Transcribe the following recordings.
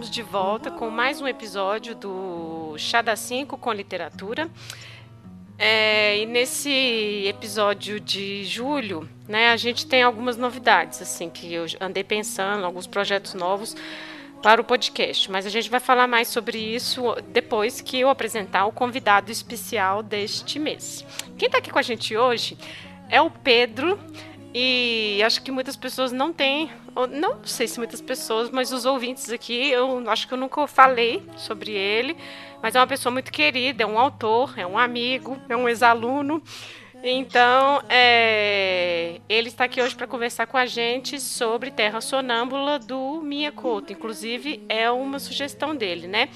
estamos de volta com mais um episódio do Chá da 5 com literatura. É, e nesse episódio de julho, né, a gente tem algumas novidades, assim, que eu andei pensando, alguns projetos novos para o podcast. Mas a gente vai falar mais sobre isso depois que eu apresentar o convidado especial deste mês. Quem está aqui com a gente hoje é o Pedro. E acho que muitas pessoas não têm, não sei se muitas pessoas, mas os ouvintes aqui, eu acho que eu nunca falei sobre ele, mas é uma pessoa muito querida, é um autor, é um amigo, é um ex-aluno. Então, é, ele está aqui hoje para conversar com a gente sobre Terra Sonâmbula do Mia Couto. Inclusive, é uma sugestão dele, né?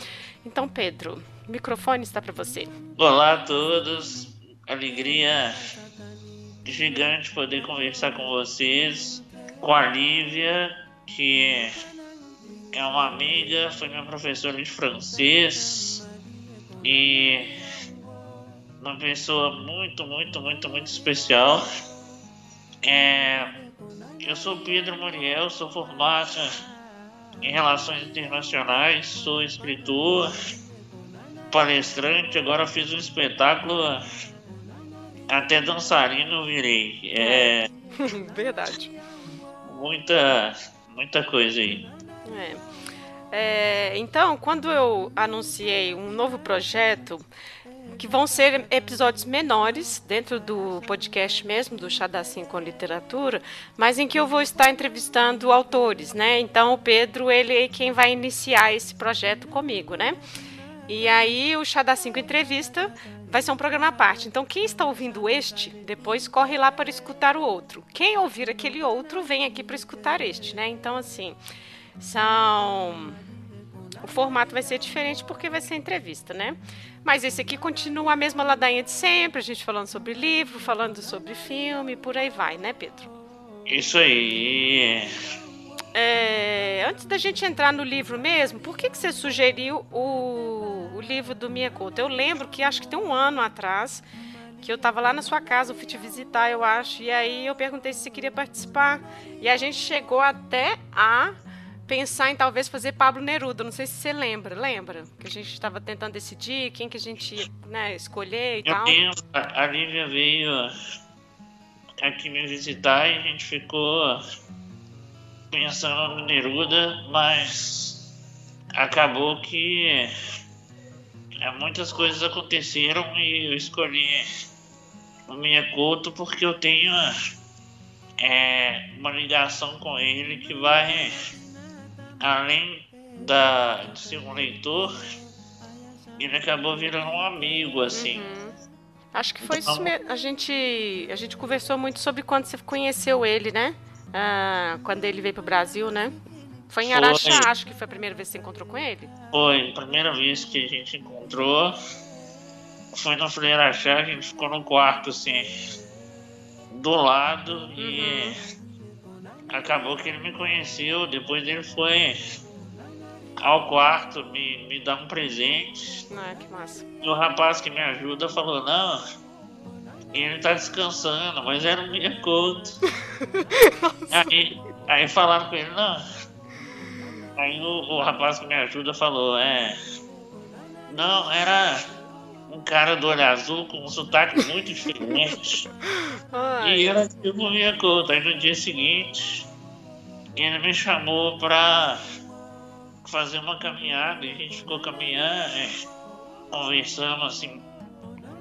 Então, Pedro, o microfone está para você. Olá a todos, alegria gigante poder conversar com vocês, com a Lívia, que é uma amiga, foi minha professora de francês e uma pessoa muito, muito, muito, muito especial. É, eu sou Pedro Muriel, sou formado em Relações Internacionais, sou escritor, palestrante, agora fiz um espetáculo até dançarino virei. É. Verdade. Muita, muita coisa aí. É. É, então, quando eu anunciei um novo projeto, que vão ser episódios menores dentro do podcast mesmo, do Chá da Sim com Literatura, mas em que eu vou estar entrevistando autores, né? Então, o Pedro, ele é quem vai iniciar esse projeto comigo, né? E aí, o Chá da 5 Entrevista vai ser um programa à parte. Então, quem está ouvindo este, depois corre lá para escutar o outro. Quem ouvir aquele outro, vem aqui para escutar este, né? Então, assim, são. O formato vai ser diferente porque vai ser entrevista, né? Mas esse aqui continua a mesma ladainha de sempre, a gente falando sobre livro, falando sobre filme, por aí vai, né, Pedro? Isso aí. É, antes da gente entrar no livro mesmo, por que, que você sugeriu o, o livro do Mia Couto? Eu lembro que acho que tem um ano atrás que eu estava lá na sua casa, eu fui te visitar, eu acho, e aí eu perguntei se você queria participar. E a gente chegou até a pensar em talvez fazer Pablo Neruda. Não sei se você lembra, lembra? Que a gente estava tentando decidir quem que a gente ia né, escolher e eu tal. Lembro, a Lívia veio aqui me visitar e a gente ficou pensando no Neruda, mas acabou que é, muitas coisas aconteceram e eu escolhi o Miyakoto porque eu tenho é, uma ligação com ele que vai além da, de ser um leitor, ele acabou virando um amigo, assim. Uhum. Acho que foi então, isso mesmo. A gente, a gente conversou muito sobre quando você conheceu ele, né? Ah, quando ele veio pro Brasil, né? Foi em Araxá, foi. acho que foi a primeira vez que você encontrou com ele? Foi, a primeira vez que a gente encontrou. Foi no Freire Araxá, a gente ficou no quarto, assim, do lado uhum. e acabou que ele me conheceu. Depois ele foi ao quarto me, me dar um presente. Ah, que massa. E o rapaz que me ajuda falou, não, ele tá descansando, mas era um Miyakoto. aí, aí falaram com ele, não. Aí o, o rapaz que me ajuda falou, é. Não, era um cara do olho azul com um sotaque muito diferente. Ai. E era tipo o Miyakoto. Aí no dia seguinte, ele me chamou pra fazer uma caminhada e a gente ficou caminhando, é, conversando assim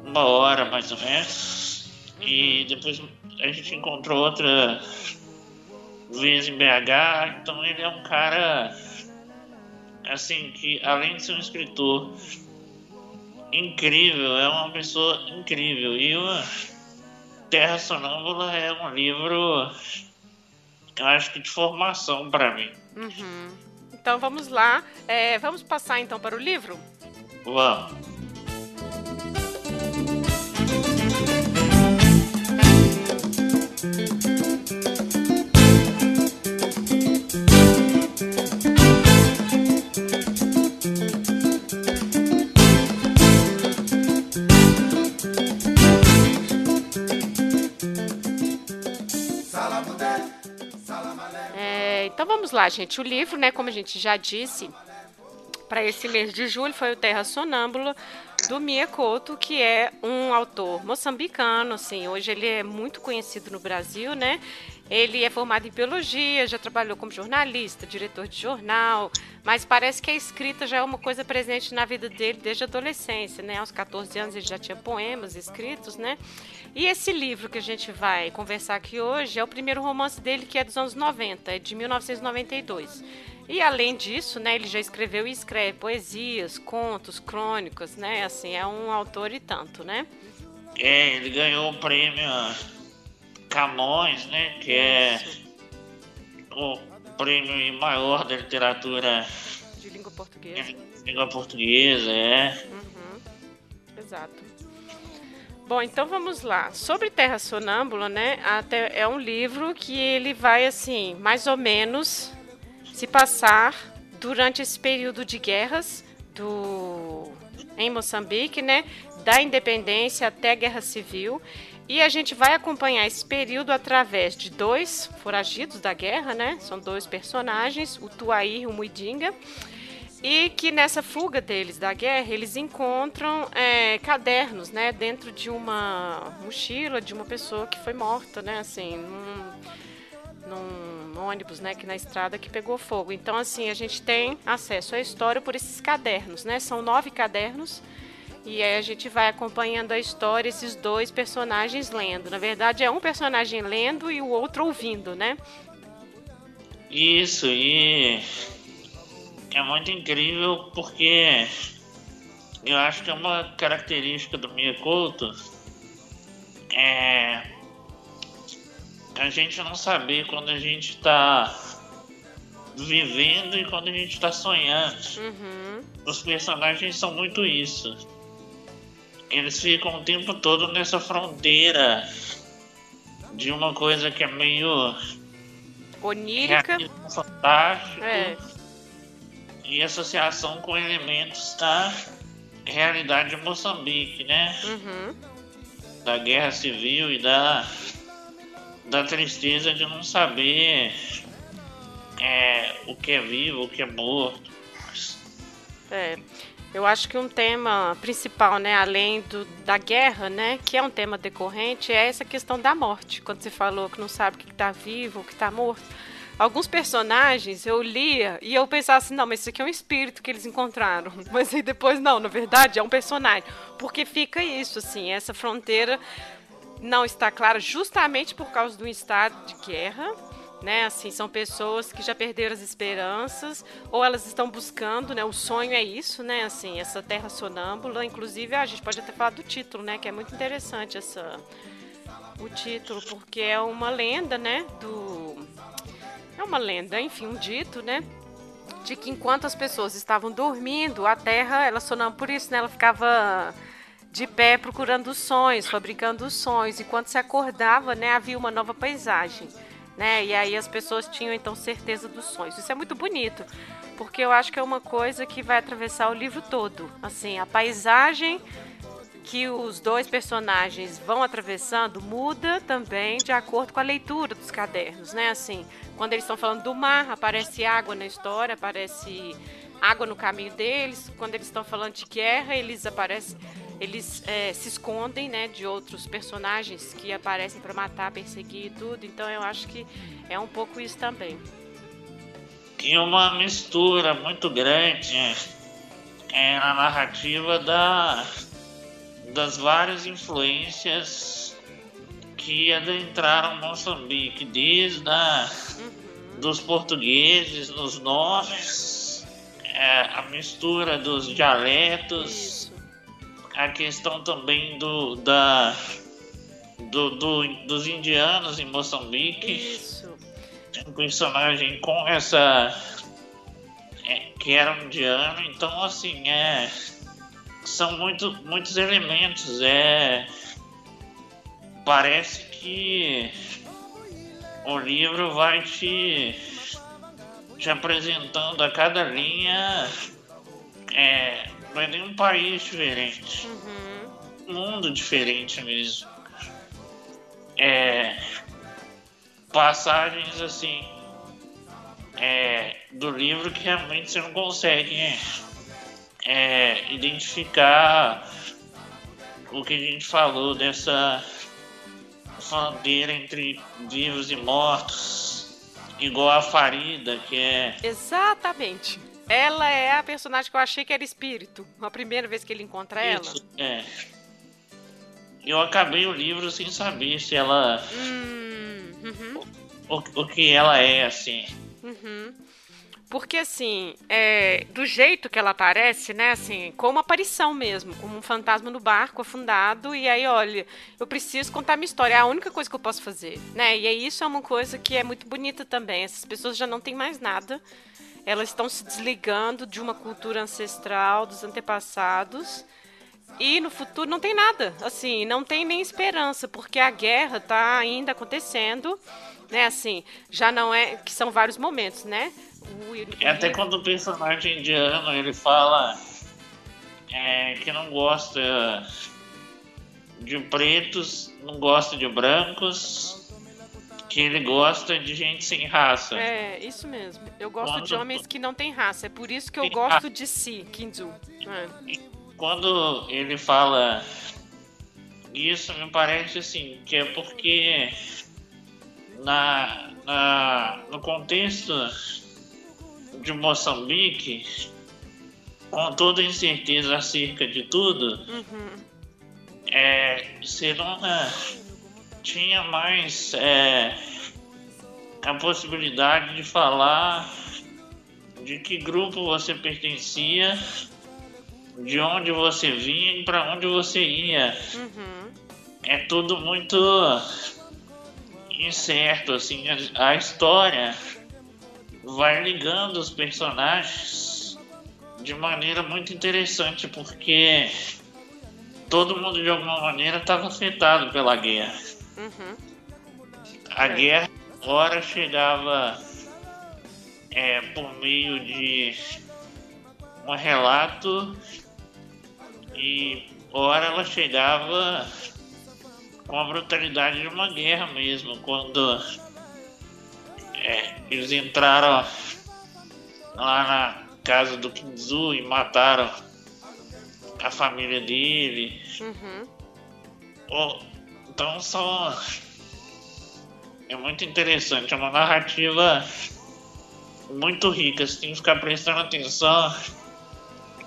uma hora mais ou menos. E depois a gente encontrou outra vez em BH. Então ele é um cara assim que além de ser um escritor incrível, é uma pessoa incrível. E o Terra Sonâmbula é um livro, eu acho que de formação para mim. Uhum. Então vamos lá. É, vamos passar então para o livro? Vamos. Lá, gente. O livro, né, como a gente já disse, para esse mês de julho foi o Terra Sonâmbula do Mia Couto, que é um autor moçambicano, assim, hoje ele é muito conhecido no Brasil, né? Ele é formado em biologia, já trabalhou como jornalista, diretor de jornal, mas parece que a escrita já é uma coisa presente na vida dele desde a adolescência, né? Aos 14 anos ele já tinha poemas escritos, né? E esse livro que a gente vai conversar aqui hoje é o primeiro romance dele, que é dos anos 90, é de 1992. E além disso, né, ele já escreveu e escreve poesias, contos, crônicas, né? Assim, é um autor e tanto, né? É, ele ganhou o prêmio Camões, né? Que é o prêmio maior da literatura de língua portuguesa. De língua portuguesa, é. Uhum. Exato. Bom, então vamos lá. Sobre Terra Sonâmbula, né? Até é um livro que ele vai assim, mais ou menos se passar durante esse período de guerras do em Moçambique, né, da independência até a guerra civil. E a gente vai acompanhar esse período através de dois foragidos da guerra, né? São dois personagens, o Tuaí e o Muidinga. E que nessa fuga deles da guerra, eles encontram é, cadernos, né? Dentro de uma mochila de uma pessoa que foi morta, né? Assim, num, num ônibus, né, que na estrada que pegou fogo. Então, assim, a gente tem acesso à história por esses cadernos, né? São nove cadernos. E aí a gente vai acompanhando a história, esses dois personagens lendo. Na verdade, é um personagem lendo e o outro ouvindo, né? Isso, e é muito incrível porque eu acho que é uma característica do Mia Couto é a gente não saber quando a gente está vivendo e quando a gente está sonhando. Uhum. Os personagens são muito isso. Eles ficam o tempo todo nessa fronteira de uma coisa que é meio onírica, fantástico é. e associação com elementos da realidade de Moçambique, né? Uhum. Da guerra civil e da da tristeza de não saber é, o que é vivo, o que é morto. É, eu acho que um tema principal, né, além do, da guerra, né, que é um tema decorrente, é essa questão da morte. Quando você falou que não sabe o que está vivo, o que está morto. Alguns personagens eu lia e eu pensava assim, não, mas isso aqui é um espírito que eles encontraram. Mas aí depois, não, na verdade é um personagem. Porque fica isso, assim, essa fronteira não está clara justamente por causa do estado de guerra. Né, assim, são pessoas que já perderam as esperanças ou elas estão buscando, né? O sonho é isso, né? Assim, essa terra sonâmbula. Inclusive, a gente pode até falar do título, né? Que é muito interessante essa o título, porque é uma lenda, né? Do é uma lenda, enfim, um dito, né? De que enquanto as pessoas estavam dormindo, a terra, ela sonâmbula, por isso, né? Ela ficava de pé procurando os sonhos, fabricando os sonhos. E quando se acordava, né, havia uma nova paisagem. Né? E aí as pessoas tinham então certeza dos sonhos. Isso é muito bonito, porque eu acho que é uma coisa que vai atravessar o livro todo. Assim, a paisagem que os dois personagens vão atravessando muda também de acordo com a leitura dos cadernos, né? Assim, quando eles estão falando do mar, aparece água na história, aparece água no caminho deles. Quando eles estão falando de guerra, eles aparecem eles é, se escondem né, de outros personagens que aparecem para matar, perseguir e tudo. Então eu acho que é um pouco isso também. E uma mistura muito grande é, na narrativa da, das várias influências que adentraram Moçambique, desde a, uhum. dos portugueses, nos nomes, é, a mistura dos dialetos. Isso a questão também do, da, do, do, dos indianos em Moçambique. Isso. Um personagem com essa. É, que era um indiano, então assim, é. São muito, muitos elementos. É. Parece que o livro vai te, te apresentando a cada linha é, não é nem um país diferente. Uhum. Um mundo diferente mesmo. É. Passagens assim. é, do livro que realmente você não consegue é, identificar o que a gente falou dessa fronteira entre vivos e mortos, igual a Farida, que é. Exatamente. Ela é a personagem que eu achei que era espírito. A primeira vez que ele encontra Isso, ela. É. Eu acabei o livro sem saber se ela. Hum, uhum. o, o, o, que ela é, assim. Uhum. Porque, assim, é, do jeito que ela aparece, né, assim, como aparição mesmo, como um fantasma no barco afundado, e aí, olha, eu preciso contar minha história, é a única coisa que eu posso fazer, né? E aí isso é uma coisa que é muito bonita também. Essas pessoas já não têm mais nada, elas estão se desligando de uma cultura ancestral, dos antepassados, e no futuro não tem nada, assim, não tem nem esperança, porque a guerra está ainda acontecendo, né, assim, já não é, que são vários momentos, né? É até quando o personagem indiano ele fala é, que não gosta de pretos, não gosta de brancos, que ele gosta de gente sem raça. É, isso mesmo. Eu gosto quando... de homens que não têm raça. É por isso que eu gosto de si, Kinzu. É. Quando ele fala isso, me parece assim, que é porque na, na, no contexto de Moçambique, com toda incerteza acerca de tudo, uhum. é, Serona tinha mais é, a possibilidade de falar de que grupo você pertencia, de onde você vinha e para onde você ia. Uhum. É tudo muito incerto, assim, a, a história vai ligando os personagens de maneira muito interessante, porque todo mundo de alguma maneira estava afetado pela guerra. Uhum. A guerra, ora chegava é, por meio de um relato e ora ela chegava com a brutalidade de uma guerra mesmo, quando é, eles entraram lá na casa do Kinzu e mataram a família dele. Uhum. Oh, então são. É muito interessante, é uma narrativa muito rica. Você tem que ficar prestando atenção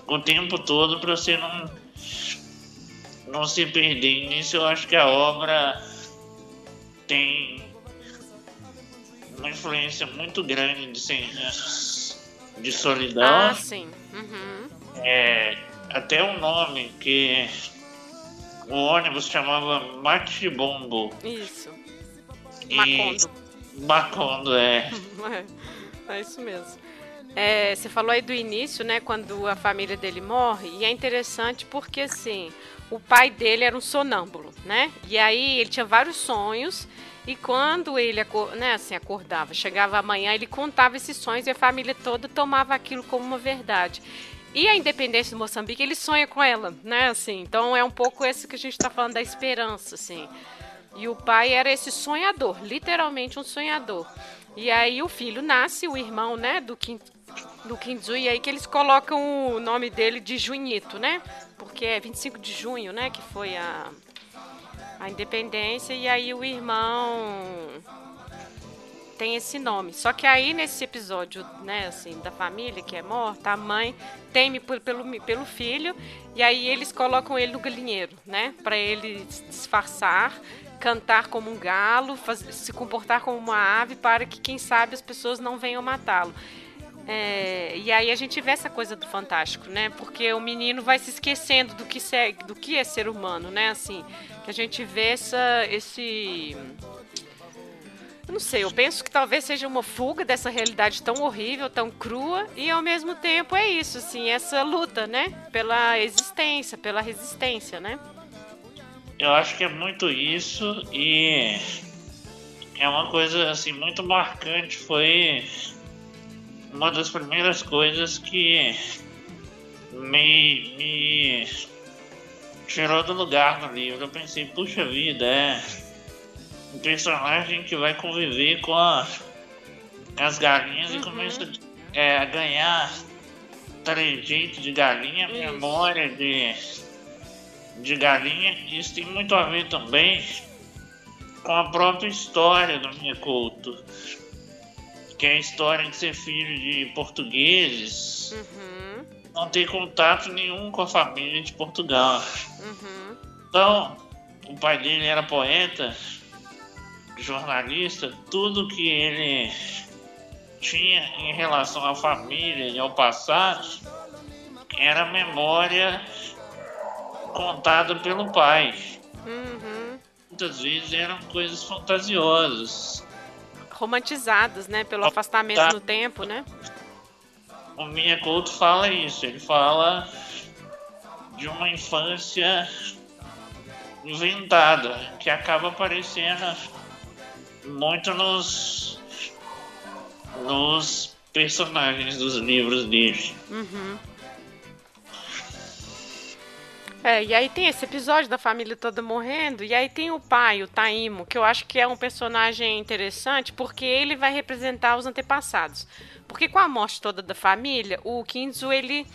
o tempo todo para você não, não se perder. Nisso eu acho que a obra tem uma influência muito grande de, de solidão. Ah, sim. Uhum. É, até o nome que o ônibus chamava Matibombo. Isso. Macondo. Macondo, é. é. É isso mesmo. É, você falou aí do início, né, quando a família dele morre, e é interessante porque, assim, o pai dele era um sonâmbulo, né, e aí ele tinha vários sonhos, e quando ele né, assim, acordava, chegava amanhã, ele contava esses sonhos e a família toda tomava aquilo como uma verdade. E a independência de Moçambique, ele sonha com ela, né? Assim, então é um pouco esse que a gente está falando da esperança, assim. E o pai era esse sonhador, literalmente um sonhador. E aí o filho nasce, o irmão, né, do Kim, do Kinzu, e aí que eles colocam o nome dele de Junito, né? Porque é 25 de junho, né, que foi a a independência e aí o irmão tem esse nome. Só que aí nesse episódio, né, assim, da família que é morta, a mãe teme por, pelo, pelo filho e aí eles colocam ele no galinheiro, né, para ele disfarçar, cantar como um galo, faz, se comportar como uma ave para que quem sabe as pessoas não venham matá-lo. É, e aí a gente vê essa coisa do fantástico, né? Porque o menino vai se esquecendo do que, segue, do que é ser humano, né? Assim, a gente vê essa, esse. Eu não sei, eu penso que talvez seja uma fuga dessa realidade tão horrível, tão crua, e ao mesmo tempo é isso, assim, essa luta, né? Pela existência, pela resistência, né? Eu acho que é muito isso, e é uma coisa, assim, muito marcante, foi uma das primeiras coisas que me, me tirou do lugar no livro. Eu pensei, puxa vida, é um personagem que vai conviver com a, as galinhas uhum. e começa é, a ganhar trejeito de galinha, Isso. memória de, de galinha. Isso tem muito a ver também com a própria história do minha culto. Que é a história de ser filho de portugueses. Uhum. Não ter contato nenhum com a família de Portugal. Uhum. Então, o pai dele era poeta, jornalista, tudo que ele tinha em relação à família e ao passado era memória contada pelo pai. Uhum. Muitas vezes eram coisas fantasiosas. Romantizadas, né? Pelo afastamento no tempo, né? O Minha Couto fala isso. Ele fala de uma infância inventada, que acaba aparecendo muito nos nos personagens dos livros dele. Uhum. É, e aí tem esse episódio da família toda morrendo, e aí tem o pai, o Taimo, que eu acho que é um personagem interessante, porque ele vai representar os antepassados. Porque com a morte toda da família, o Kinzu, ele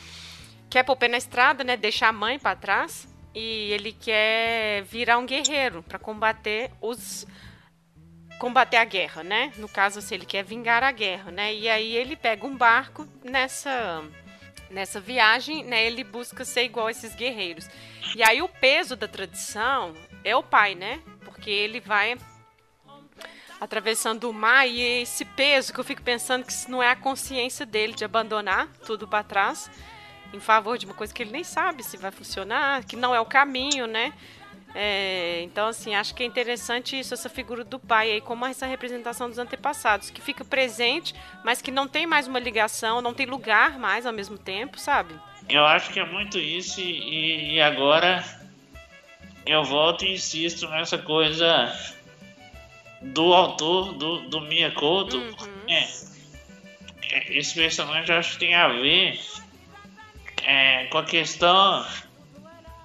quer pôr na estrada, né, deixar a mãe para trás, e ele quer virar um guerreiro para combater os combater a guerra, né? No caso, assim, ele quer vingar a guerra, né? E aí ele pega um barco nessa nessa viagem, né? Ele busca ser igual a esses guerreiros. E aí o peso da tradição é o pai, né? Porque ele vai atravessando o mar e esse peso que eu fico pensando que isso não é a consciência dele de abandonar tudo para trás em favor de uma coisa que ele nem sabe se vai funcionar, que não é o caminho, né? É, então, assim, acho que é interessante isso, essa figura do pai aí, como essa representação dos antepassados, que fica presente, mas que não tem mais uma ligação, não tem lugar mais ao mesmo tempo, sabe? Eu acho que é muito isso, e, e agora eu volto e insisto nessa coisa do autor do, do Mia Couto. Uhum. É, é, esse personagem eu acho que tem a ver é, com a questão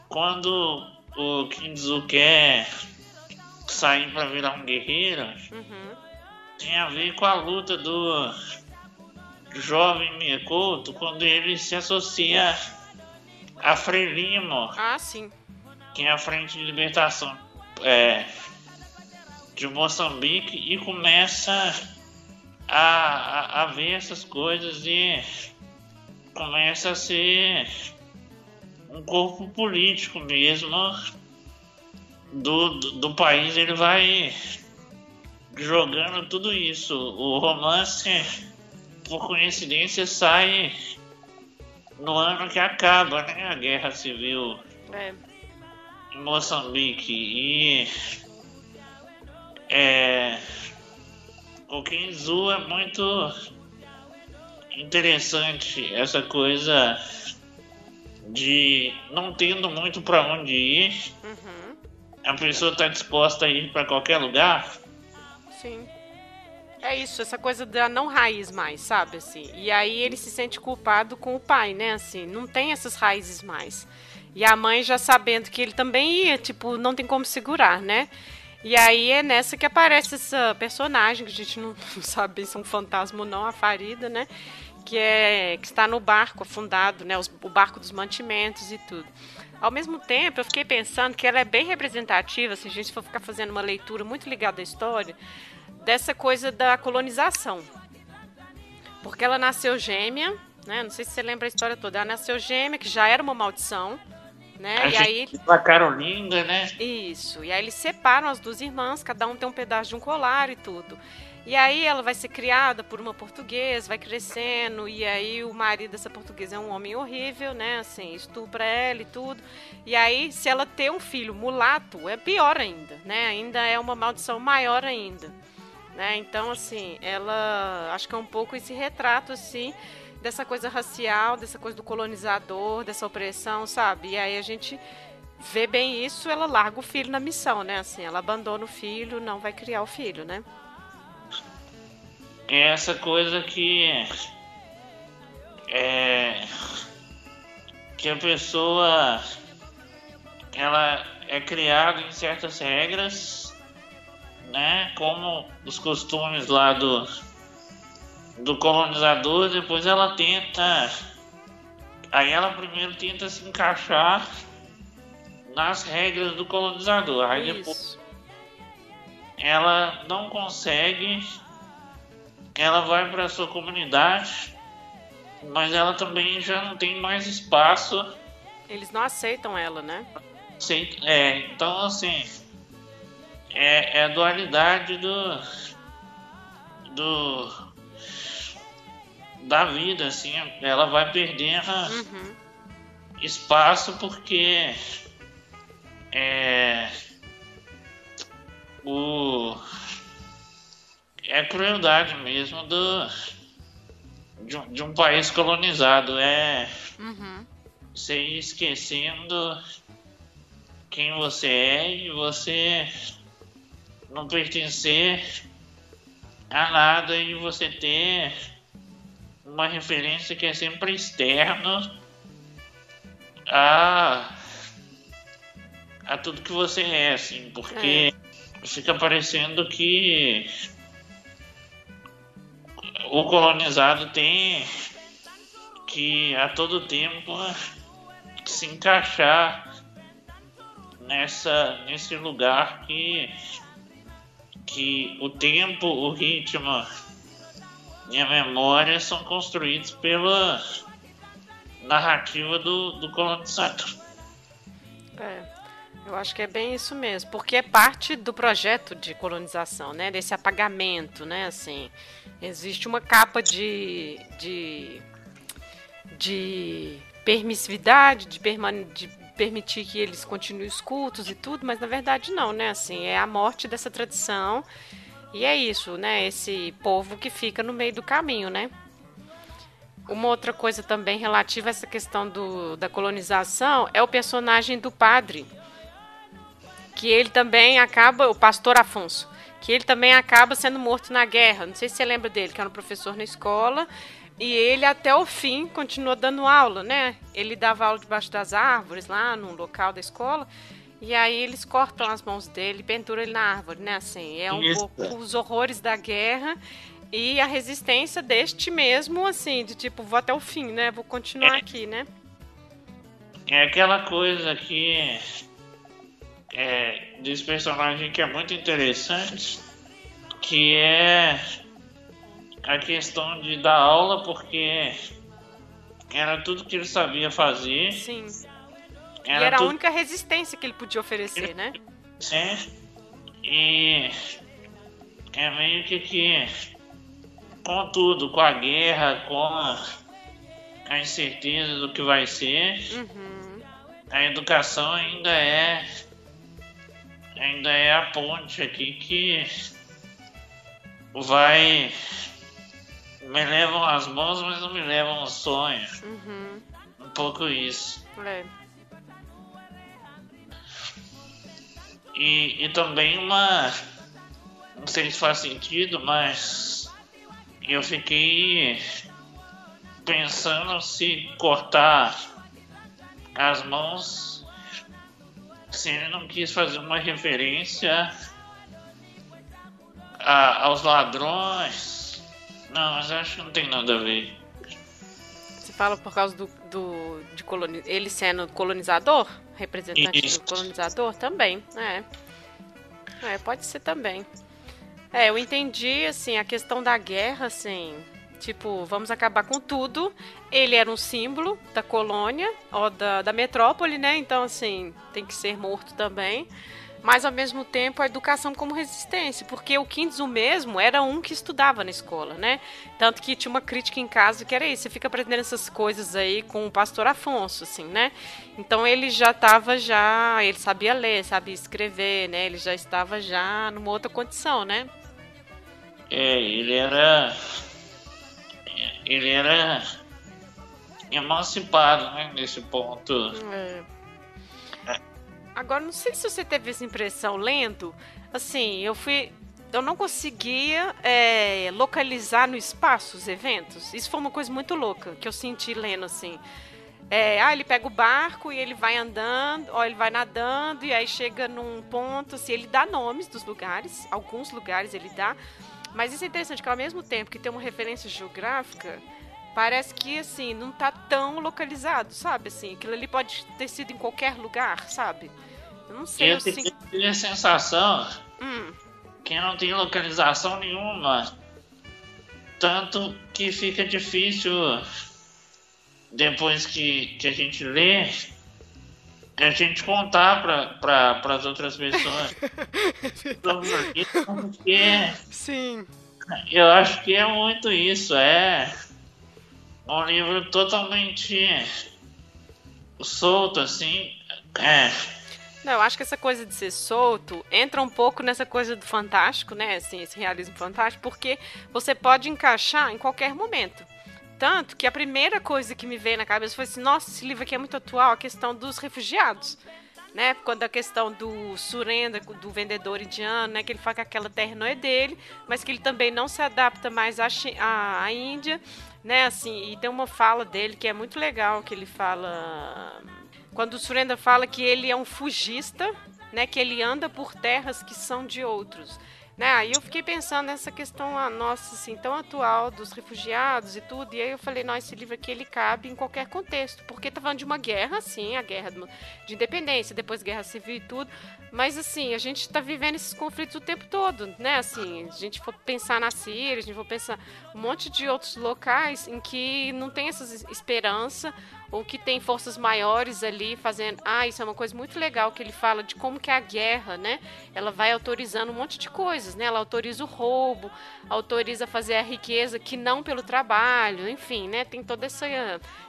quando o Kinzu quer sair para virar um guerreiro, uhum. tem a ver com a luta do jovem Miekoto quando ele se associa a Frelimo. Ah, sim. Que é a Frente de Libertação é, de Moçambique e começa a, a, a ver essas coisas e começa a ser um corpo político mesmo do, do, do, país, ele vai jogando tudo isso. O romance, por coincidência, sai no ano que acaba né, a guerra civil é. em Moçambique. E é, o Kinzu é muito interessante essa coisa de não tendo muito para onde ir, uhum. a pessoa está disposta a ir para qualquer lugar. Sim. É isso, essa coisa da não raiz mais, sabe, assim. E aí ele se sente culpado com o pai, né, assim, não tem essas raízes mais. E a mãe já sabendo que ele também ia, tipo, não tem como segurar, né? E aí é nessa que aparece essa personagem, que a gente não sabe se é um fantasma ou não, a Farida, né? Que é que está no barco afundado, né, os, o barco dos mantimentos e tudo. Ao mesmo tempo, eu fiquei pensando que ela é bem representativa, se a gente for ficar fazendo uma leitura muito ligada à história, dessa coisa da colonização. Porque ela nasceu gêmea, né? Não sei se você lembra a história toda. Ela nasceu gêmea, que já era uma maldição, né? A e aí a Carolinda, né? Isso. E aí eles separam as duas irmãs, cada um tem um pedaço de um colar e tudo. E aí ela vai ser criada por uma portuguesa, vai crescendo, e aí o marido dessa portuguesa é um homem horrível, né? Assim, estupra ela e tudo. E aí, se ela ter um filho mulato, é pior ainda, né? Ainda é uma maldição maior ainda. Né? Então, assim, ela acho que é um pouco esse retrato, assim, dessa coisa racial, dessa coisa do colonizador, dessa opressão, sabe? E aí a gente vê bem isso, ela larga o filho na missão, né? Assim, ela abandona o filho, não vai criar o filho, né? É essa coisa que é que a pessoa ela é criada em certas regras, né? Como os costumes lá do do colonizador, depois ela tenta. Aí ela primeiro tenta se encaixar nas regras do colonizador. Aí Isso. depois ela não consegue, ela vai para sua comunidade, mas ela também já não tem mais espaço. Eles não aceitam ela, né? Sei- É, então assim é, é a dualidade do do da vida, assim, ela vai perdendo Uhum. espaço porque é o é a crueldade mesmo do de um, de um país colonizado é Uhum. você ir esquecendo quem você é e você não pertencer a nada e você ter uma referência que é sempre externo a a tudo que você é, assim, porque fica parecendo que o colonizado tem que a todo tempo se encaixar nessa nesse lugar que que o tempo, o ritmo e a memória são construídos pela narrativa do, do colonizador. É, eu acho que é bem isso mesmo, porque é parte do projeto de colonização, né? Desse apagamento, né? Assim, existe uma capa de, de, de permissividade, de, permane de permitir que eles continuem os cultos e tudo, mas na verdade não, né? Assim, é a morte dessa tradição e é isso, né? Esse povo que fica no meio do caminho, né? Uma outra coisa também relativa a essa questão do, da colonização é o personagem do padre, que ele também acaba, o pastor Afonso, que ele também acaba sendo morto na guerra. Não sei se você lembra dele, que era um professor na escola, e ele até o fim continuou dando aula, né? Ele dava aula debaixo das árvores, lá no local da escola, e aí eles cortam as mãos dele, penturam ele na árvore, né? Assim, é um Isso. pouco os horrores da guerra e a resistência deste mesmo, assim, de tipo, vou até o fim, né? Vou continuar aqui, né? É aquela coisa que é, desse personagem que é muito interessante, que é a questão de dar aula, porque era tudo que ele sabia fazer. Sim. E Era, era a tudo única resistência que ele podia oferecer, né? né? E é meio que que com tudo, com a guerra, com a, a incerteza do que vai ser, Uhum. a educação ainda é ainda é a ponte aqui que vai me levam as mãos, mas não me levam os sonhos. Uhum. Um pouco isso. É. E, e também uma. Não sei se faz sentido, mas eu fiquei pensando se cortar as mãos, se ele não quis fazer uma referência a- aos ladrões. Não, mas acho que não tem nada a ver. Você fala por causa do, do de coloni ele sendo colonizador, representante Isso. do colonizador também, é. É, pode ser também. É, eu entendi assim a questão da guerra, assim, tipo, vamos acabar com tudo. Ele era um símbolo da colônia ou da, da metrópole, né? Então assim, tem que ser morto também. Mas ao mesmo tempo a educação como resistência, porque o Kinzu mesmo era um que estudava na escola, né? Tanto que tinha uma crítica em casa que era isso, você fica aprendendo essas coisas aí com o pastor Afonso, assim, né? Então ele já estava já, ele sabia ler, sabia escrever, né? Ele já estava já numa outra condição, né? É, ele era. Ele era emancipado, né, nesse ponto. É. Agora, não sei se você teve essa impressão lendo. Assim, eu fui. Eu não conseguia é, localizar no espaço os eventos. Isso foi uma coisa muito louca que eu senti lendo, assim. É, ah, ele pega o barco e ele vai andando, ou ele vai nadando, e aí chega num ponto, assim, ele dá nomes dos lugares, alguns lugares ele dá, Mas isso é interessante que ao mesmo tempo que tem uma referência geográfica, parece que assim, não tá tão localizado, sabe? Assim, aquilo ali pode ter sido em qualquer lugar, sabe? Eu não sei. Eu, eu tenho assim... a sensação hum. que não tem localização nenhuma. Tanto que fica difícil depois que, que a gente lê a gente contar para as outras pessoas porque Sim. Eu acho que é muito isso, é um livro totalmente solto, assim. É. Não, eu acho que essa coisa de ser solto entra um pouco nessa coisa do fantástico, né? Assim, esse realismo fantástico, porque você pode encaixar em qualquer momento. Tanto que a primeira coisa que me veio na cabeça foi assim: nossa, esse livro aqui é muito atual, a questão dos refugiados. Né? Quando a questão do Surenda, do vendedor indiano, né? Que ele fala que aquela terra não é dele, mas que ele também não se adapta mais à, à, à Índia, né? Assim, e tem uma fala dele que é muito legal, que ele fala... Quando o Surenda fala que ele é um fugista, né? Que ele anda por terras que são de outros. Né? Aí eu fiquei pensando nessa questão a nossa assim tão atual dos refugiados e tudo. E aí eu falei, não, esse livro aqui ele cabe em qualquer contexto, porque tá falando de uma guerra, sim, a guerra de independência, depois guerra civil e tudo. Mas assim, a gente está vivendo esses conflitos o tempo todo, né? Assim, a gente for pensar na Síria, a gente for pensar um monte de outros locais em que não tem essa esperança ou que tem forças maiores ali fazendo. Ah, isso é uma coisa muito legal que ele fala de como que a guerra, né? Ela vai autorizando um monte de coisas, né? Ela autoriza o roubo, autoriza fazer a riqueza que não pelo trabalho, enfim, né? Tem toda essa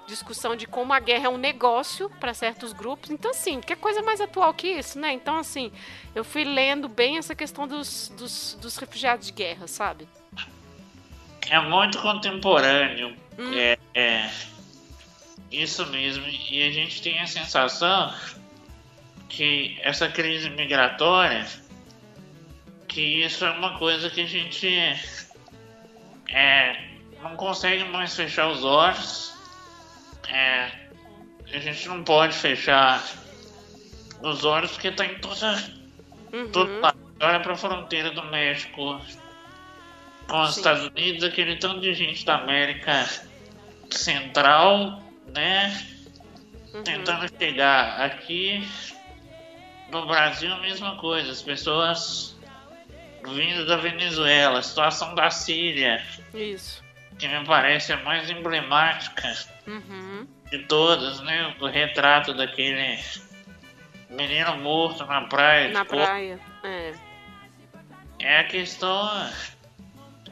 discussão de como a guerra é um negócio para certos grupos. Então, assim, que coisa mais atual que isso, né? Então, assim, eu fui lendo bem essa questão dos, dos, dos refugiados de guerra, sabe? É muito contemporâneo. Hum. É, é isso mesmo. E a gente tem a sensação que essa crise migratória, que isso é uma coisa que a gente é, não consegue mais fechar os olhos. É, a gente não pode fechar os olhos porque está em toda, uhum. todo lado. Olha para a fronteira do México com os Sim. Estados Unidos, aquele tanto de gente da América Central né? Uhum. Tentando chegar aqui no Brasil a mesma coisa, as pessoas vindo da Venezuela, a situação da Síria. Isso. Que me parece a mais emblemática uhum. de todas, né? O retrato daquele menino morto na praia. Na praia, é. É a questão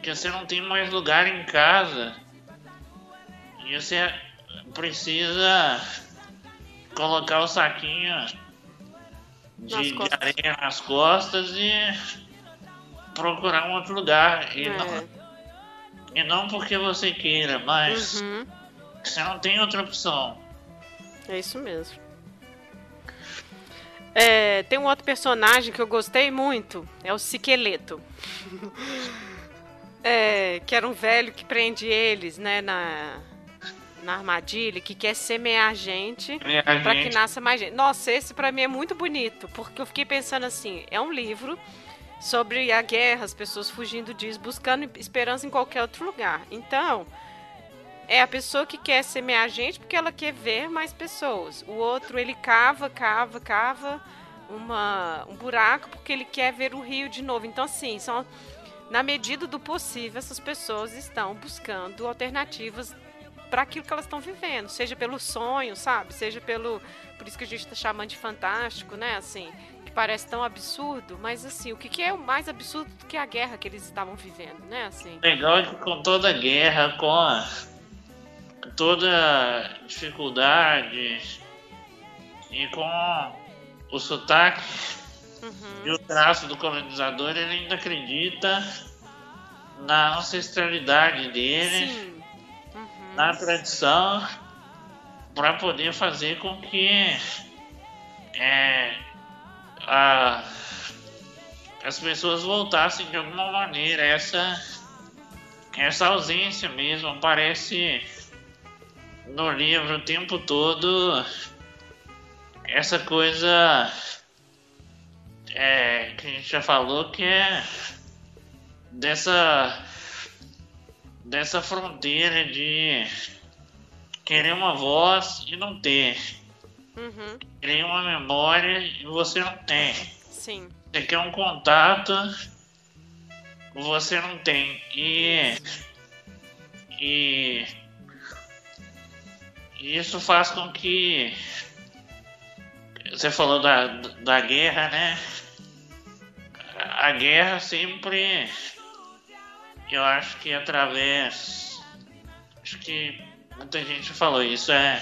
que você não tem mais lugar em casa. E você precisa colocar o saquinho de, de areia nas costas e procurar um outro lugar. E, é. não, e não porque você queira, mas uhum. você não tem outra opção. É isso mesmo. É, tem um outro personagem que eu gostei muito, é o Siqueleto. é, que era um velho que prende eles, né, na, na armadilha que quer semear gente para que nasça mais gente. Nossa, esse para mim é muito bonito, porque eu fiquei pensando assim, é um livro sobre a guerra, as pessoas fugindo disso, buscando esperança em qualquer outro lugar. Então, é a pessoa que quer semear gente porque ela quer ver mais pessoas. O outro, ele cava, cava, cava uma, um buraco porque ele quer ver o rio de novo. Então, assim, são na medida do possível, essas pessoas estão buscando alternativas para aquilo que elas estão vivendo, seja pelo sonho, sabe? Seja pelo. Por isso que a gente está chamando de fantástico, né? Assim, que parece tão absurdo, mas assim, o que, que é o mais absurdo do que a guerra que eles estavam vivendo, né? Assim. Legal é que com toda a guerra, com a, toda dificuldade e com o sotaque uhum. e o traço do colonizador, ele ainda acredita na ancestralidade dele. Sim na tradição para poder fazer com que é, a, as pessoas voltassem de alguma maneira. Essa, essa ausência mesmo aparece no livro o tempo todo. Essa coisa é, que a gente já falou que é dessa dessa fronteira de querer uma voz e não ter. Uhum. Querer uma memória e você não tem. Sim. Você quer um contato, você não tem. E, e isso faz com que você falou da, da guerra, né? A guerra sempre eu acho que através acho que muita gente falou isso é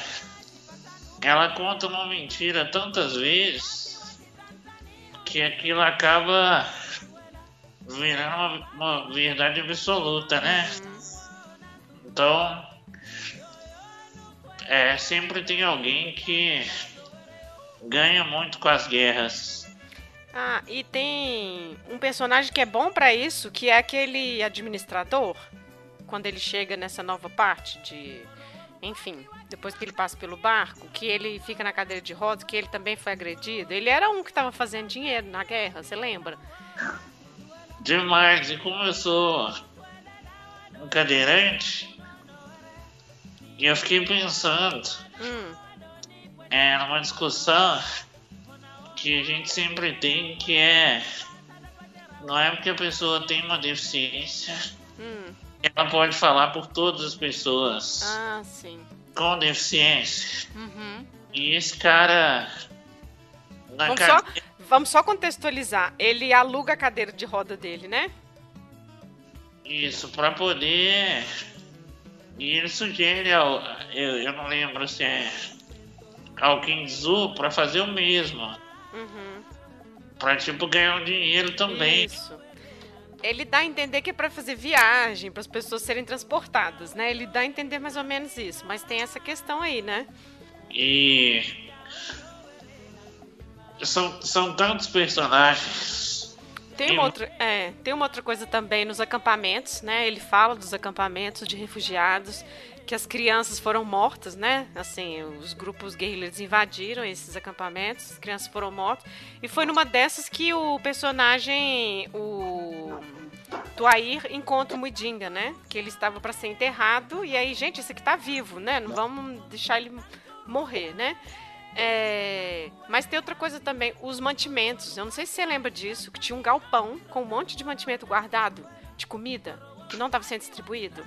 ela conta uma mentira tantas vezes que aquilo acaba virando uma, uma verdade absoluta, né? Então, é, sempre tem alguém que ganha muito com as guerras. Ah, e tem um personagem que é bom para isso, que é aquele administrador, quando ele chega nessa nova parte de, enfim, depois que ele passa pelo barco, que ele fica na cadeira de rodas, que ele também foi agredido. Ele era um que estava fazendo dinheiro na guerra, você lembra? Demais, e sou um cadeirante, eu fiquei pensando Hum, é numa discussão que a gente sempre tem que é não é porque a pessoa tem uma deficiência hum. ela pode falar por todas as pessoas Ah, sim. com deficiência. Uhum. E esse cara na Vamos só, cadeira, vamos só contextualizar. Ele aluga a cadeira de roda dele, né? isso para poder e ele sugere ao eu, eu não lembro se é ao Kinzu para fazer o mesmo, Uhum. para tipo ganhar um dinheiro também. Isso. Ele dá a entender que é pra fazer viagem, para as pessoas serem transportadas, né? Ele dá a entender mais ou menos isso, mas tem essa questão aí, né? E são, são tantos personagens. Tem uma, outra, é, tem uma outra coisa também nos acampamentos, né? Ele fala dos acampamentos de refugiados, que as crianças foram mortas, né? Assim, os grupos guerrilheiros invadiram esses acampamentos, as crianças foram mortas. E foi numa dessas que o personagem, o Tuair, encontra o Muidinga, né? Que ele estava para ser enterrado. E aí, gente, esse aqui tá vivo, né? Não vamos deixar ele morrer, né? É, Mas tem outra coisa também, os mantimentos. Eu não sei se você lembra disso, que tinha um galpão com um monte de mantimento guardado de comida que não estava sendo distribuído.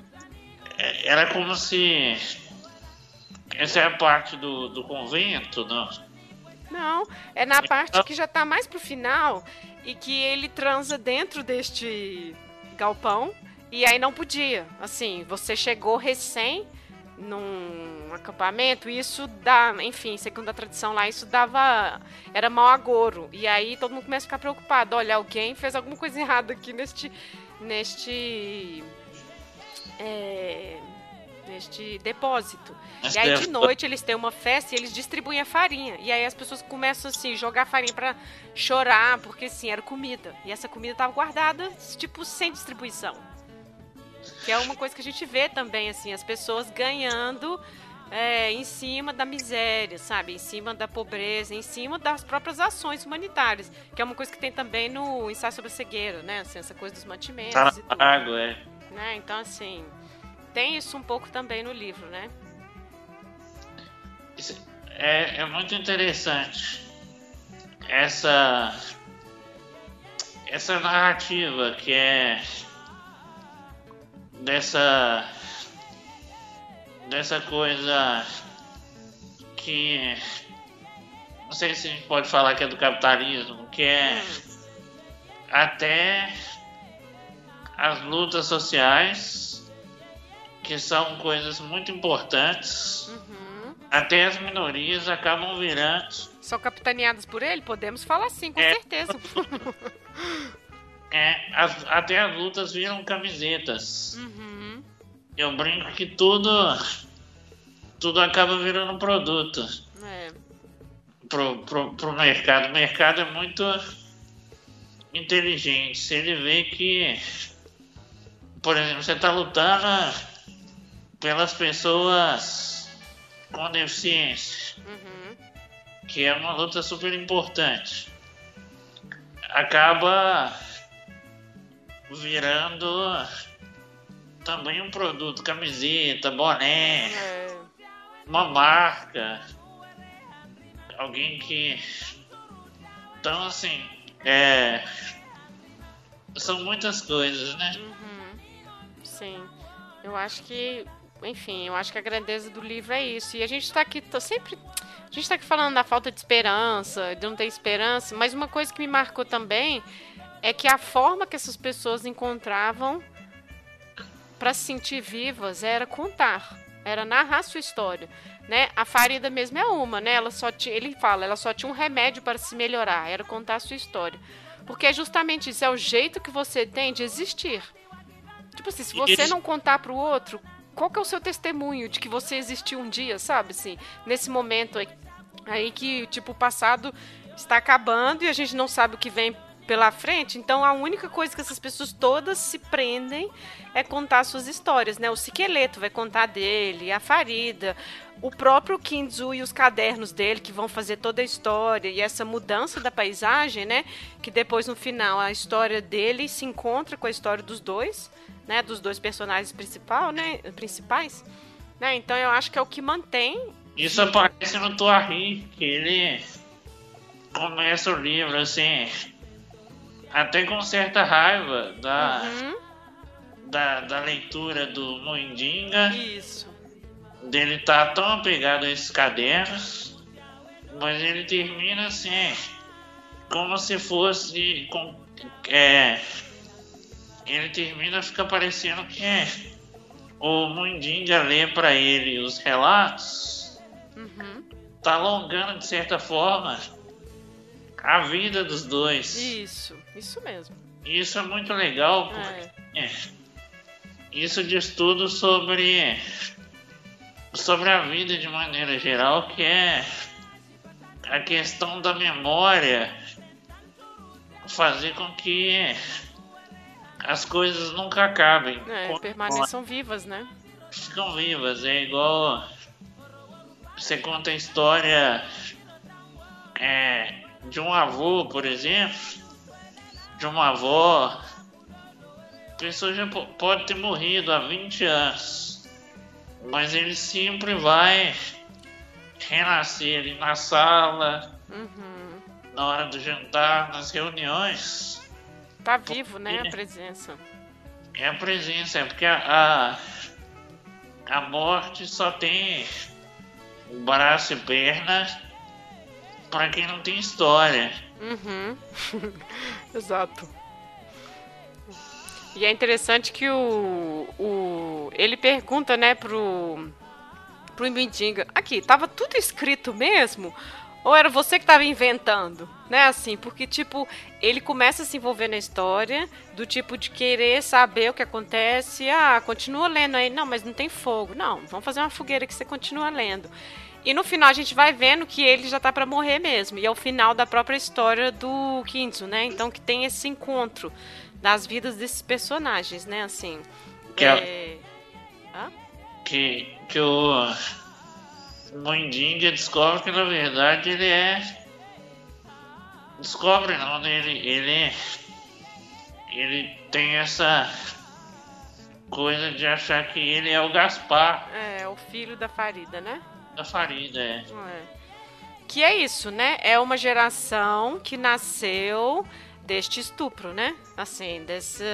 É, Era como se. Essa é a parte do, do convento, não? Não, é na parte que já tá mais pro final e que ele transa dentro deste galpão e aí não podia. Assim, você chegou recém num acampamento e isso dá, enfim, segundo a tradição lá, isso dava. Era mau agouro. E aí todo mundo começa a ficar preocupado. Olha, alguém fez alguma coisa errada aqui neste. neste. É, neste depósito. E aí de noite eles têm uma festa e eles distribuem a farinha. E aí as pessoas começam assim, jogar farinha pra chorar, porque assim, era comida. E essa comida tava guardada, tipo, sem distribuição. Que é uma coisa que a gente vê também, assim, as pessoas ganhando é, em cima da miséria, sabe? Em cima da pobreza, em cima das próprias ações humanitárias. Que é uma coisa que tem também no ensaio sobre a cegueira, né? Assim, essa coisa dos mantimentos Tá e água, é. Né? Então, assim, tem isso um pouco também no livro, né? É, é muito interessante essa essa narrativa que é dessa dessa coisa que não sei se a gente pode falar que é do capitalismo, que é até as lutas sociais, que são coisas muito importantes, Uhum. até as minorias acabam virando. São capitaneadas por ele? Podemos falar sim, com É. certeza. É, as- até as lutas viram camisetas. Uhum. Eu brinco que tudo tudo acaba virando produto É. pro, pro, pro mercado. O mercado é muito inteligente. Se ele vê que, por exemplo, você está lutando pelas pessoas com deficiência, Uhum. que é uma luta super importante, acaba virando também um produto, camiseta, boné, é. uma marca, alguém que. Então assim, é. São muitas coisas, né? Uhum. Sim. Eu acho que, enfim, eu acho que a grandeza do livro é isso. E a gente está aqui, sempre. A gente está aqui falando da falta de esperança, de não ter esperança, mas uma coisa que me marcou também é que a forma que essas pessoas encontravam para se sentir vivas era contar, era narrar sua história, né? A Farida mesmo é uma, né? Ela só tinha, ele fala, ela só tinha um remédio para se melhorar, era contar sua história. Porque é justamente isso, é o jeito que você tem de existir. Tipo assim, se você não contar para o outro, qual que é o seu testemunho de que você existiu um dia, sabe? Assim, nesse momento aí, aí que, tipo, o passado está acabando e a gente não sabe o que vem pela frente. Então a única coisa que essas pessoas todas se prendem é contar suas histórias, né? O Siqueleto vai contar dele, a Farida, o próprio Kinzu e os cadernos dele que vão fazer toda a história e essa mudança da paisagem, né? Que depois no final a história dele se encontra com a história dos dois, né? Dos dois personagens principal, né? Principais, né? Então eu acho que é o que mantém. Isso aparece no Tuarri, que ele começa o livro assim até com certa raiva da, uhum. da, da, leitura do Moindinga. Isso. Dele tá tão apegado a esses cadernos, mas ele termina assim, como se fosse. Com, é, ele termina, fica parecendo que é, o Mundinga lê para ele os relatos, uhum. tá alongando de certa forma a vida dos dois. Isso, isso mesmo. Isso é muito legal, porque é. É, isso diz tudo sobre sobre a vida de maneira geral, que é a questão da memória fazer com que as coisas nunca acabem. É, permaneçam vivas, né? Ficam vivas, é igual você conta a história é, de um avô, por exemplo, de uma avó, a pessoa já pode ter morrido há 20 anos, mas ele sempre vai renascer ali na sala, uhum. na hora do jantar, nas reuniões. Tá vivo, né, a presença. É a presença, é porque a, a, a morte só tem braço e perna para quem não tem história. Uhum. Exato. E é interessante que o, o ele pergunta, né, pro pro Mindinga, aqui, tava tudo escrito mesmo? Ou era você que estava inventando? Né, assim, porque, tipo, ele começa a se envolver na história, do tipo de querer saber o que acontece. Ah, continua lendo aí. Não, mas não tem fogo. Não, vamos fazer uma fogueira que você continua lendo. E no final a gente vai vendo que ele já tá para morrer mesmo. E é o final da própria história do Kinzo, né? Então que tem esse encontro das vidas desses personagens, né? Assim. Que, é... é que, que o Moindinga descobre que na verdade ele é. Descobre não, né? ele, ele. Ele tem essa coisa de achar que ele é o Gaspar. É, o filho da Farida, né? da Farida, é. é. Que é isso, né? É uma geração que nasceu deste estupro, né? Assim, dessa,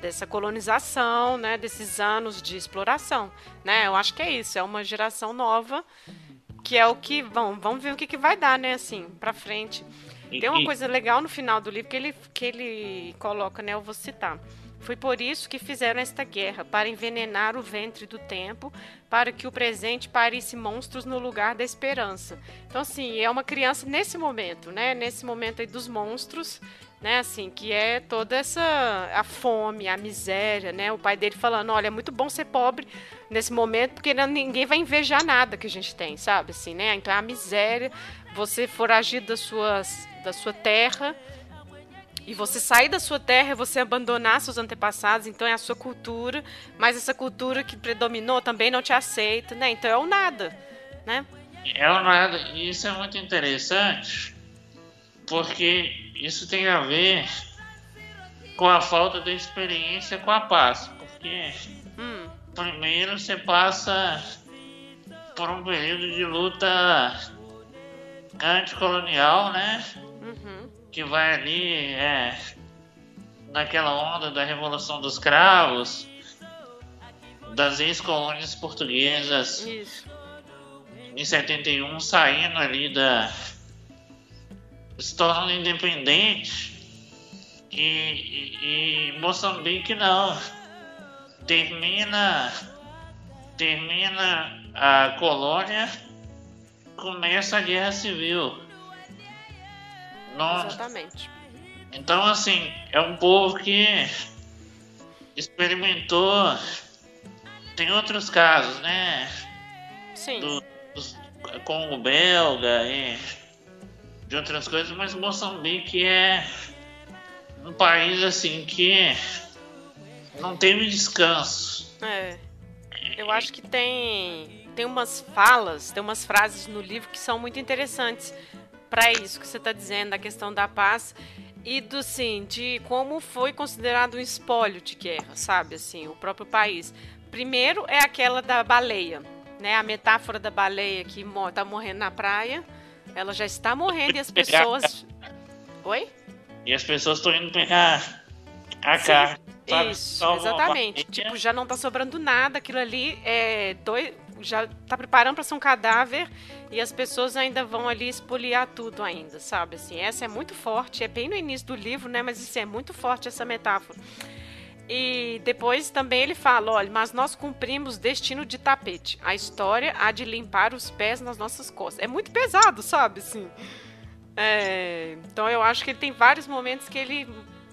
dessa colonização, né? Desses anos de exploração, né? Eu acho que é isso. É uma geração nova que é o que vão, vamos ver o que, que vai dar, né? Assim, para frente. Tem uma coisa legal no final do livro que ele que ele coloca, né? Eu vou citar. Foi por isso que fizeram esta guerra, para envenenar o ventre do tempo, para que o presente parisse monstros no lugar da esperança. Então, assim, é uma criança nesse momento, né? Nesse momento aí dos monstros, né? Assim, que é toda essa a fome, a miséria, né? O pai dele falando, olha, é muito bom ser pobre nesse momento, porque ninguém vai invejar nada que a gente tem, sabe? Assim, né? Então, é a miséria, você foragir das suas, da sua terra e você sair da sua terra você abandonar seus antepassados, então é a sua cultura, mas essa cultura que predominou também não te aceita, né? Então é o nada, né? É o nada. Isso é muito interessante, porque isso tem a ver com a falta de experiência com a paz, porque hum. primeiro você passa por um período de luta anticolonial, né? Uhum. Que vai ali é, naquela onda da Revolução dos Cravos, das ex-colônias portuguesas. Isso. Em 71, saindo ali da. Se tornando independente. E, e, e Moçambique não. Termina. Termina a colônia, começa a guerra civil. Exatamente. Então, assim, é um povo que experimentou. Tem outros casos, né? Sim. Do, com o belga e de outras coisas, mas Moçambique é um país assim que não teve descanso. É. Eu acho que tem tem umas falas, tem umas frases no livro que são muito interessantes para isso que você está dizendo, a questão da paz e do sim, de como foi considerado um espólio de guerra, sabe, assim, o próprio país. Primeiro é aquela da baleia, né? A metáfora da baleia que está morrendo na praia, ela já está morrendo e as pessoas. Oi? E as pessoas estão indo pegar a carne. Isso, exatamente. Tipo, já não está sobrando nada, aquilo ali é dois, já está preparando para ser um cadáver e as pessoas ainda vão ali espoliar tudo ainda, sabe? Assim, essa é muito forte, é bem no início do livro, né? Mas isso é muito forte essa metáfora. E depois também ele fala, olha, mas nós cumprimos destino de tapete. A história há de limpar os pés nas nossas costas. É muito pesado, sabe? Assim. É, então eu acho que ele tem vários momentos que ele,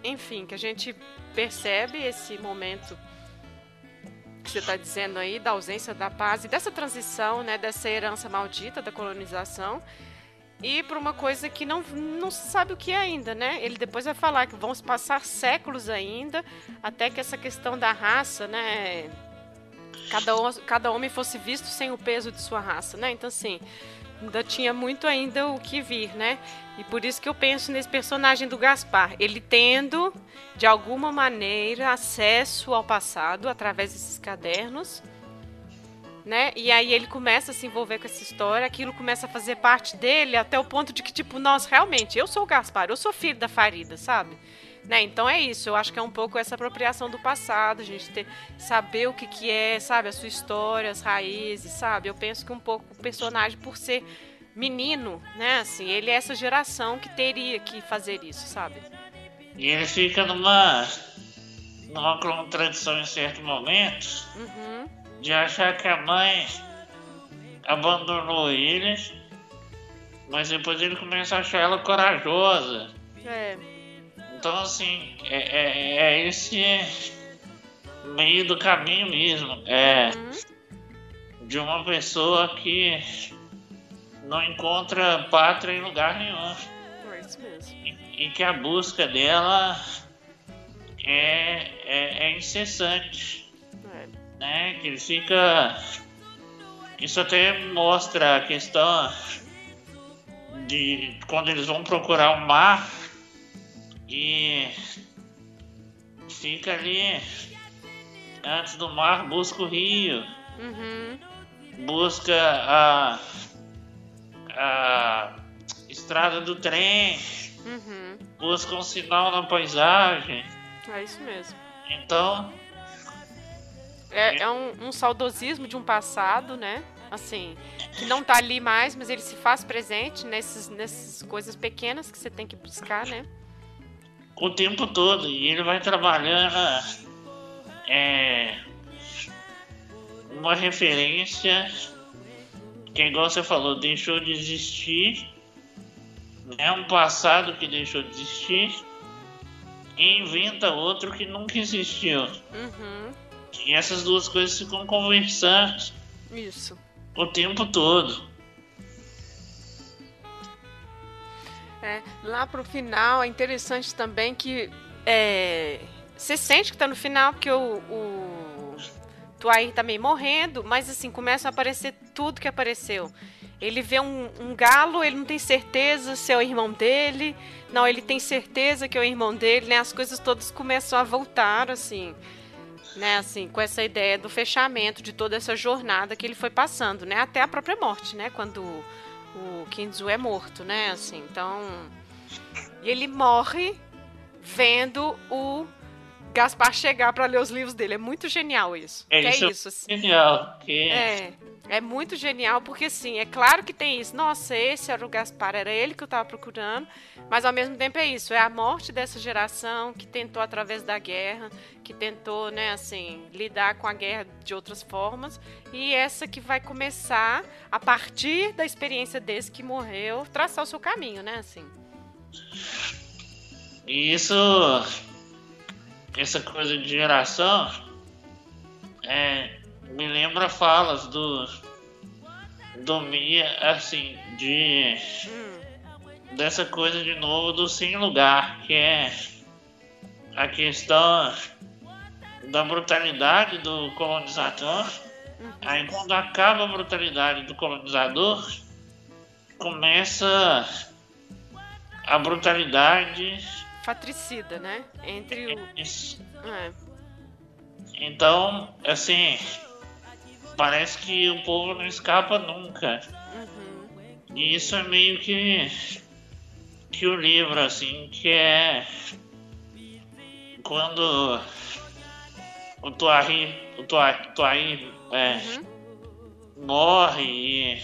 enfim, que a gente percebe esse momento que você está dizendo aí, da ausência da paz e dessa transição, né, dessa herança maldita da colonização, e para uma coisa que não, não se sabe o que é ainda, né? Ele depois vai falar que vão se passar séculos ainda até que essa questão da raça, né? Cada, cada homem fosse visto sem o peso de sua raça, né? Então, assim, ainda tinha muito ainda o que vir, né? E por isso que eu penso nesse personagem do Gaspar, ele tendo de alguma maneira acesso ao passado através desses cadernos, né? E aí ele começa a se envolver com essa história, aquilo começa a fazer parte dele até o ponto de que tipo, nós realmente, eu sou o Gaspar, eu sou filho da Farida, sabe? Né? Então é isso, eu acho que é um pouco essa apropriação do passado, a gente ter, saber o que, que é, sabe, a sua história, as raízes, sabe? Eu penso que um pouco o personagem, por ser menino, né, assim, ele é essa geração que teria que fazer isso, sabe? E ele fica numa, numa contradição em certos momentos uhum. De achar que a mãe abandonou ele, mas depois ele começa a achar ela corajosa. É. Então, assim, é, é, é esse meio do caminho mesmo. É uhum. de uma pessoa que não encontra pátria em lugar nenhum. É isso mesmo. E, e que a busca dela é, é, é incessante. Né? Que ele fica. Isso até mostra a questão de quando eles vão procurar o mar e fica ali antes do mar, busca o rio, uhum. busca a, a estrada do trem, uhum. busca um sinal na paisagem. É isso mesmo. Então. É, é um, um saudosismo de um passado, né? assim, que não tá ali mais, mas ele se faz presente nesses, nessas coisas pequenas que você tem que buscar, né? o tempo todo. E ele vai trabalhando é, uma referência que, igual você falou, deixou de existir. É um passado que deixou de existir e inventa outro que nunca existiu. Uhum. E essas duas coisas ficam conversando. Isso. O tempo todo. É, lá pro final é interessante também que é, você sente que tá no final, porque o, o Tuair tá meio morrendo, mas assim, começa a aparecer tudo que apareceu. Ele vê um, um, galo, ele não tem certeza se é o irmão dele. Não, ele tem certeza que é o irmão dele, né? As coisas todas começam a voltar, assim, né? Assim, com essa ideia do fechamento de toda essa jornada que ele foi passando, né? Até a própria morte, né? Quando o Kinzu é morto, né? Assim, então, e ele morre vendo o Gaspar chegar para ler os livros dele. É muito genial isso. É, isso, é isso assim. genial. Que... É, é muito genial, porque assim, é claro que tem isso. Nossa, esse era o Gaspar, era ele que eu estava procurando. Mas ao mesmo tempo é isso. É a morte dessa geração que tentou através da guerra, que tentou, né, assim, lidar com a guerra de outras formas. E essa que vai começar, a partir da experiência desse que morreu, traçar o seu caminho, né, assim. Isso essa coisa de geração é, me lembra falas do do Mia, assim, de dessa coisa de novo do sem lugar, que é a questão da brutalidade do colonizador. Aí quando acaba a brutalidade do colonizador, começa a brutalidade Fatricida, né? Entre o. Isso. É. Então, assim, parece que o povo não escapa nunca. Uhum. E isso é meio que que o livro, assim, que é quando o Tuari, o Tuari, é, uhum. morre e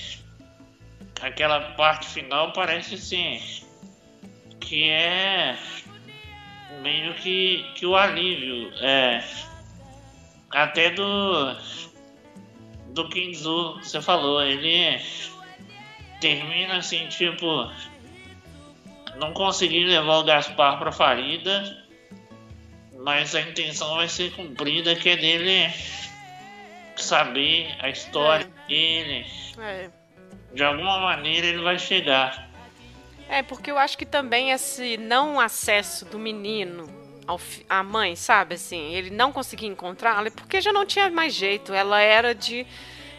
aquela parte final parece assim que é meio que, que o alívio é até do do Kinzu, você falou, ele termina assim, tipo, não consegui levar o Gaspar pra Farida, mas a intenção vai ser cumprida, que é dele saber a história é. dele. É. De alguma maneira ele vai chegar. É, porque eu acho que também esse não acesso do menino ao, à mãe, sabe, assim, ele não conseguia encontrá-la, é porque já não tinha mais jeito. Ela era de.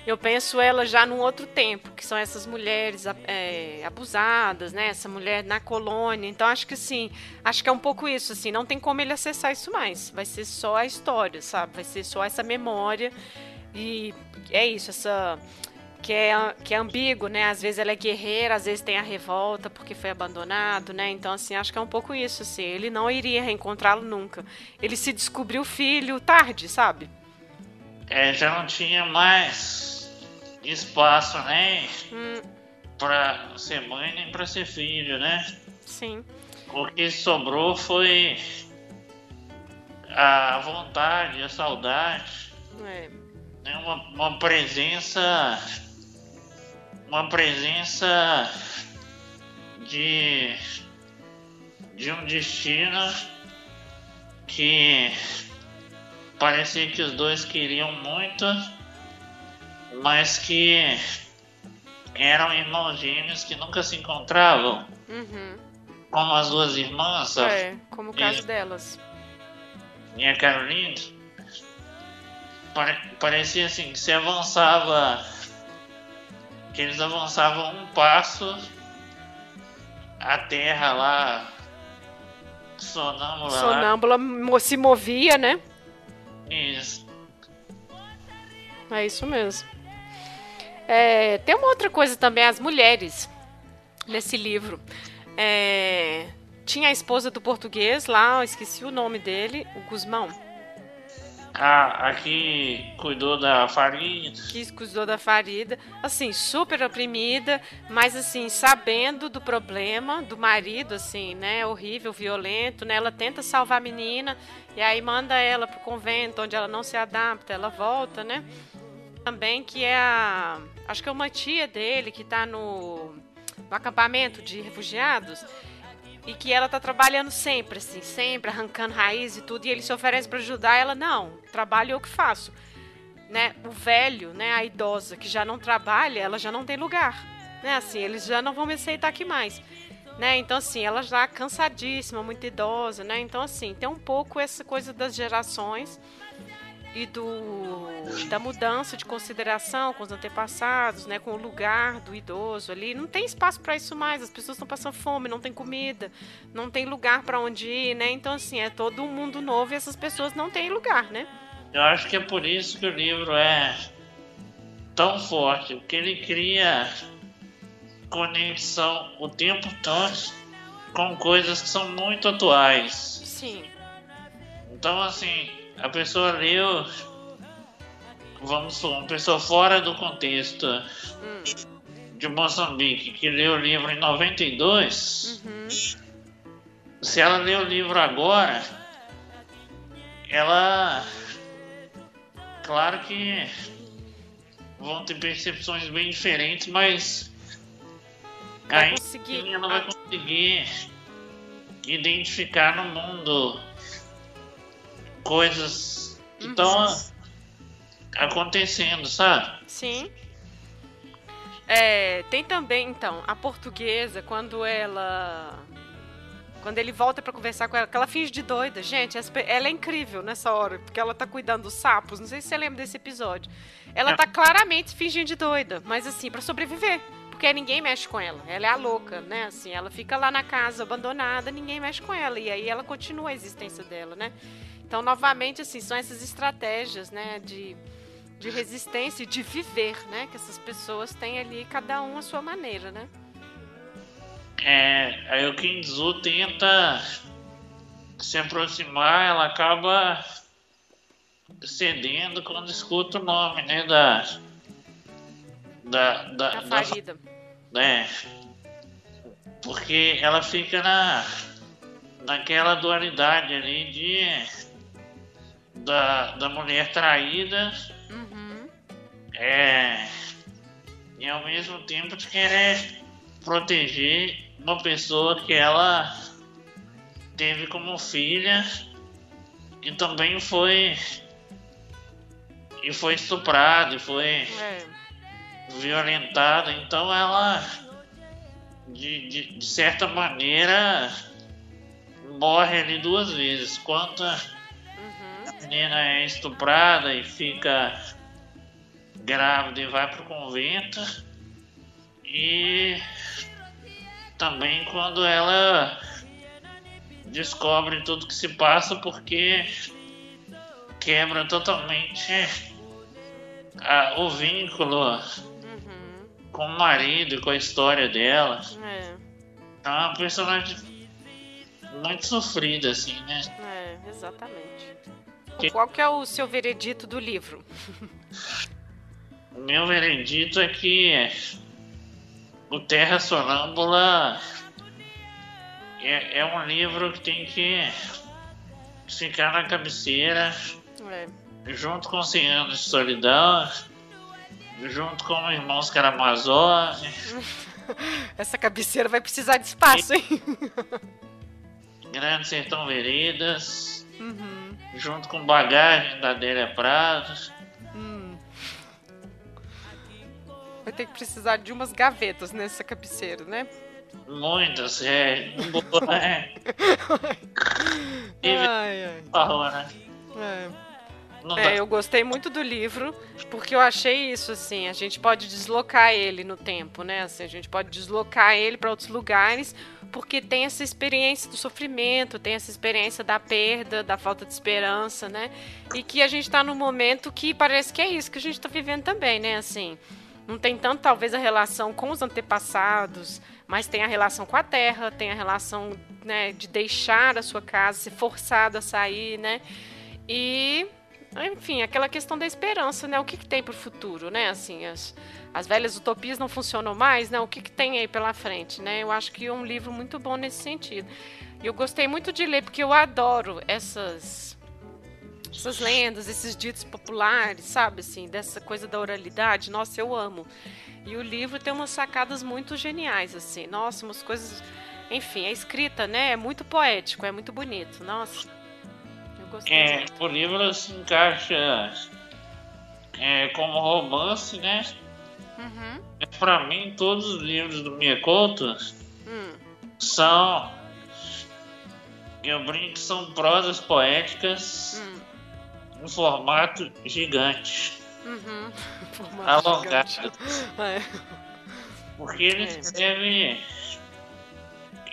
Eu penso ela já num outro tempo, que são essas mulheres é, abusadas, né? Essa mulher na colônia. Então acho que sim, acho que é um pouco isso, assim, não tem como ele acessar isso mais. Vai ser só a história, sabe? Vai ser só essa memória. E é isso, essa que é, que é ambíguo, né? Às vezes ela é guerreira, às vezes tem a revolta porque foi abandonado, né? Então, assim, acho que é um pouco isso, assim. Ele não iria reencontrá-lo nunca. Ele se descobriu filho tarde, sabe? É, já não tinha mais espaço, né? Hum. Pra ser mãe nem pra ser filho, né? Sim. O que sobrou foi a vontade, a saudade. É. Né? Uma, uma presença uma presença de, de um destino que parecia que os dois queriam muito, mas que eram irmãos gêmeos que nunca se encontravam. Uhum. Como as duas irmãs. É, como o caso e, delas. E a Carolina. Pare, parecia assim, que se avançava que eles avançavam um passo, a terra lá sonâmbula. Sonâmbula lá. se movia, né? Isso. É isso mesmo. É, tem uma outra coisa também, as mulheres nesse livro. É, tinha a esposa do português lá, esqueci o nome dele, o Guzmão. Ah, aqui cuidou da Farida. Que cuidou da Farida. Assim, super oprimida, mas assim, sabendo do problema do marido, assim, né? Horrível, violento, né? Ela tenta salvar a menina e aí manda ela pro convento, onde ela não se adapta, ela volta, né? Também que é a. Acho que é uma tia dele que tá no, no acampamento de refugiados e que ela tá trabalhando sempre, assim, sempre arrancando raiz e tudo, e ele se oferece para ajudar, ela não, trabalho eu que faço. Né? O velho, né, a idosa que já não trabalha, ela já não tem lugar, né? Assim, eles já não vão me aceitar aqui mais. Né? Então assim, ela já cansadíssima, muito idosa, né? Então assim, tem um pouco essa coisa das gerações e do da mudança de consideração com os antepassados, né, com o lugar do idoso ali. Não tem espaço para isso mais. As pessoas estão passando fome, não tem comida, não tem lugar para onde ir, né? Então assim, é todo um mundo novo e essas pessoas não têm lugar, né? Eu acho que é por isso que o livro é tão forte, porque ele cria conexão o tempo todo com coisas que são muito atuais. Sim. Então assim, a pessoa leu, vamos supor, uma pessoa fora do contexto hum. de Moçambique, que leu o livro em 92, uhum. se ela lê o livro agora, ela. Claro que vão ter percepções bem diferentes, mas vai conseguir. ela vai conseguir identificar no mundo coisas que estão uhum. acontecendo, sabe? Sim. É, tem também, então, a portuguesa, quando ela. Quando ele volta para conversar com ela, que ela finge de doida. Gente, ela é incrível nessa hora, porque ela tá cuidando dos sapos. Não sei se você lembra desse episódio. Ela é. tá claramente fingindo de doida, mas assim, para sobreviver. Porque ninguém mexe com ela. Ela é a louca, né? Assim, ela fica lá na casa abandonada, ninguém mexe com ela. E aí ela continua a existência dela, né? Então, novamente, assim, são essas estratégias, né, de, de resistência e de viver, né, que essas pessoas têm ali, cada um a sua maneira, né? É, aí o Kinzu tenta se aproximar, ela acaba cedendo quando escuta o nome, né, da... Da, da, da Farida. Da, é, porque ela fica na, naquela dualidade ali de da, da mulher traída uhum. é, e ao mesmo tempo de querer proteger uma pessoa que ela teve como filha e também foi e foi estuprada e foi é. Violentada então ela de, de, de certa maneira morre ali duas vezes quanto menina é estuprada e fica grávida e vai pro convento. E também quando ela descobre tudo que se passa porque quebra totalmente a, o vínculo uhum. Com o marido e com a história dela. É. É uma personagem muito sofrida, assim, né? É, exatamente. Qual que é o seu veredito do livro? O meu veredito é que o Terra Sonâmbula é, é um livro que tem que ficar na cabeceira é. junto com 100 anos de solidão, junto com Irmãos Karamazov. Essa cabeceira vai precisar de espaço, hein? Grande Sertão Veredas. Uhum junto com bagagem da Adélia Prados. Hum. Vai ter que precisar de umas gavetas nessa cabeceira, né? Muitas, é. Boa, é. ai, ai. Falou, né? É. É, eu gostei muito do livro, porque eu achei isso, assim, a gente pode deslocar ele no tempo, né? Assim, a gente pode deslocar ele para outros lugares, porque tem essa experiência do sofrimento, tem essa experiência da perda, da falta de esperança, né? E que a gente está num momento que parece que é isso que a gente está vivendo também, né? Assim, não tem tanto talvez a relação com os antepassados, mas tem a relação com a terra, tem a relação né, de deixar a sua casa, ser forçado a sair, né? E enfim, aquela questão da esperança, né? O que, que tem para o futuro, né? Assim, as, as velhas utopias não funcionam mais, né? O que, que tem aí pela frente, né? Eu acho que é um livro muito bom nesse sentido. E eu gostei muito de ler porque eu adoro essas essas lendas, esses ditos populares, sabe assim, dessa coisa da oralidade. Nossa, eu amo. E o livro tem umas sacadas muito geniais assim. Nossa, umas coisas, enfim, a escrita, né, é muito poético, é muito bonito. Nossa. Gostei. É, o livro se encaixa é, como romance, né? Uhum. Para mim, todos os livros do Miyakoto hum. são. Eu brinco que são prosas poéticas hum. um formato gigante. Uhum. Alongado. Gigante. É. Porque ele É. escreve.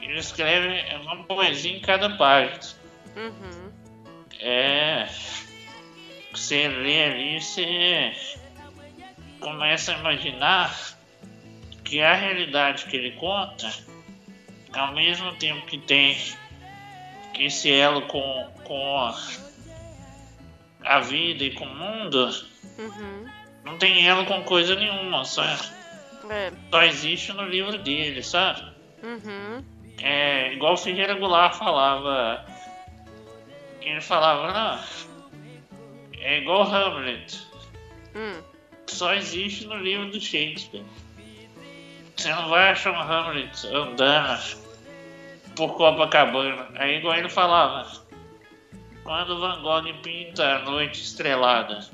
Ele escreve uma poesia em cada página. Uhum. É. Você lê ali, você começa a imaginar que a realidade que ele conta, ao mesmo tempo que tem esse elo com, com a vida e com o mundo, Uhum. não tem elo com coisa nenhuma, sabe? É. Só existe no livro dele, sabe? Uhum. É igual o Ferreira Goulart falava. Ele falava, não. É igual Hamlet. Hum. Só existe no livro do Shakespeare. Você não vai achar um Hamlet andando por Copacabana. Aí igual ele falava. Quando Van Gogh pinta a noite estrelada.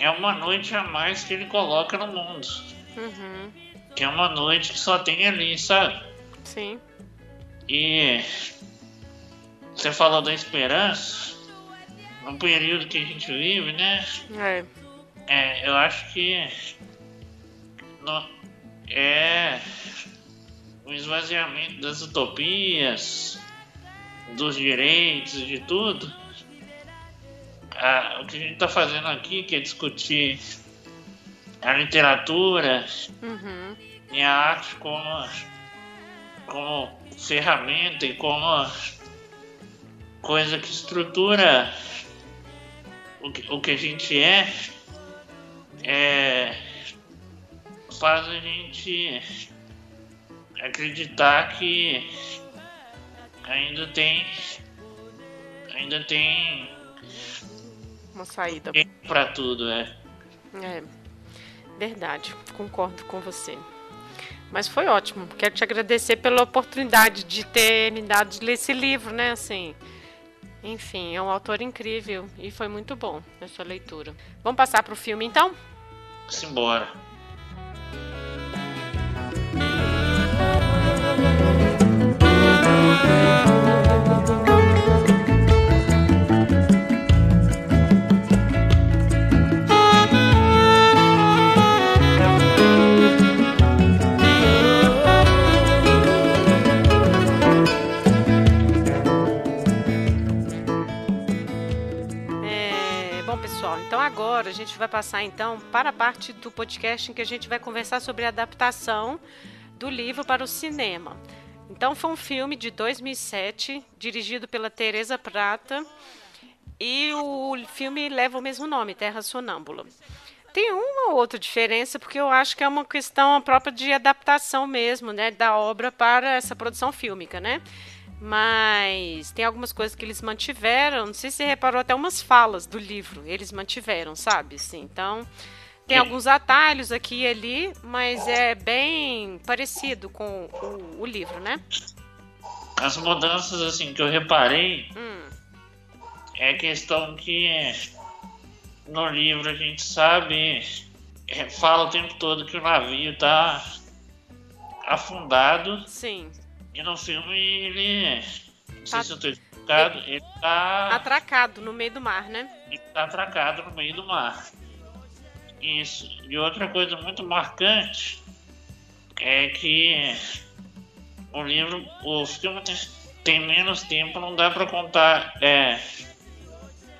É uma noite a mais que ele coloca no mundo. Uhum. Que é uma noite que só tem ali, sabe? Sim. E você falou da esperança, no período que a gente vive, né? É. É, eu acho que no- é o esvaziamento das utopias, dos direitos, de tudo. Ah, o que a gente está fazendo aqui, que é discutir a literatura Uhum. e a arte como, como ferramenta e como coisa que estrutura o que, o que a gente é, é faz a gente acreditar que ainda tem ainda tem Uma saída. para tudo, é. É. Verdade. Concordo com você. Mas foi ótimo. Quero te agradecer pela oportunidade de ter me dado de ler esse livro, né? Assim. Enfim, é um autor incrível e foi muito bom essa leitura. Vamos passar para o filme então? Simbora. Agora a gente vai passar então para a parte do podcast em que a gente vai conversar sobre a adaptação do livro para o cinema. Então foi um filme de 2007, dirigido pela Teresa Prata, e o filme leva o mesmo nome, Terra Sonâmbula. Tem uma ou outra diferença, porque eu acho que é uma questão própria de adaptação mesmo, né, da obra para essa produção fílmica, né? Mas tem algumas coisas que eles mantiveram. Não sei se você reparou até umas falas do livro. Eles mantiveram, sabe? Sim, então tem É. alguns atalhos aqui e ali, mas é bem parecido com o, o livro, né? As mudanças assim que eu reparei Hum, é questão que no livro a gente sabe, é, fala o tempo todo que o navio tá afundado sim. E no filme ele, não sei Tá- se eu tô explicado, ele tá, Atracado no meio do mar, né? ele tá atracado no meio do mar. Isso. E outra coisa muito marcante é que o livro, o filme tem, tem menos tempo, não dá para contar é,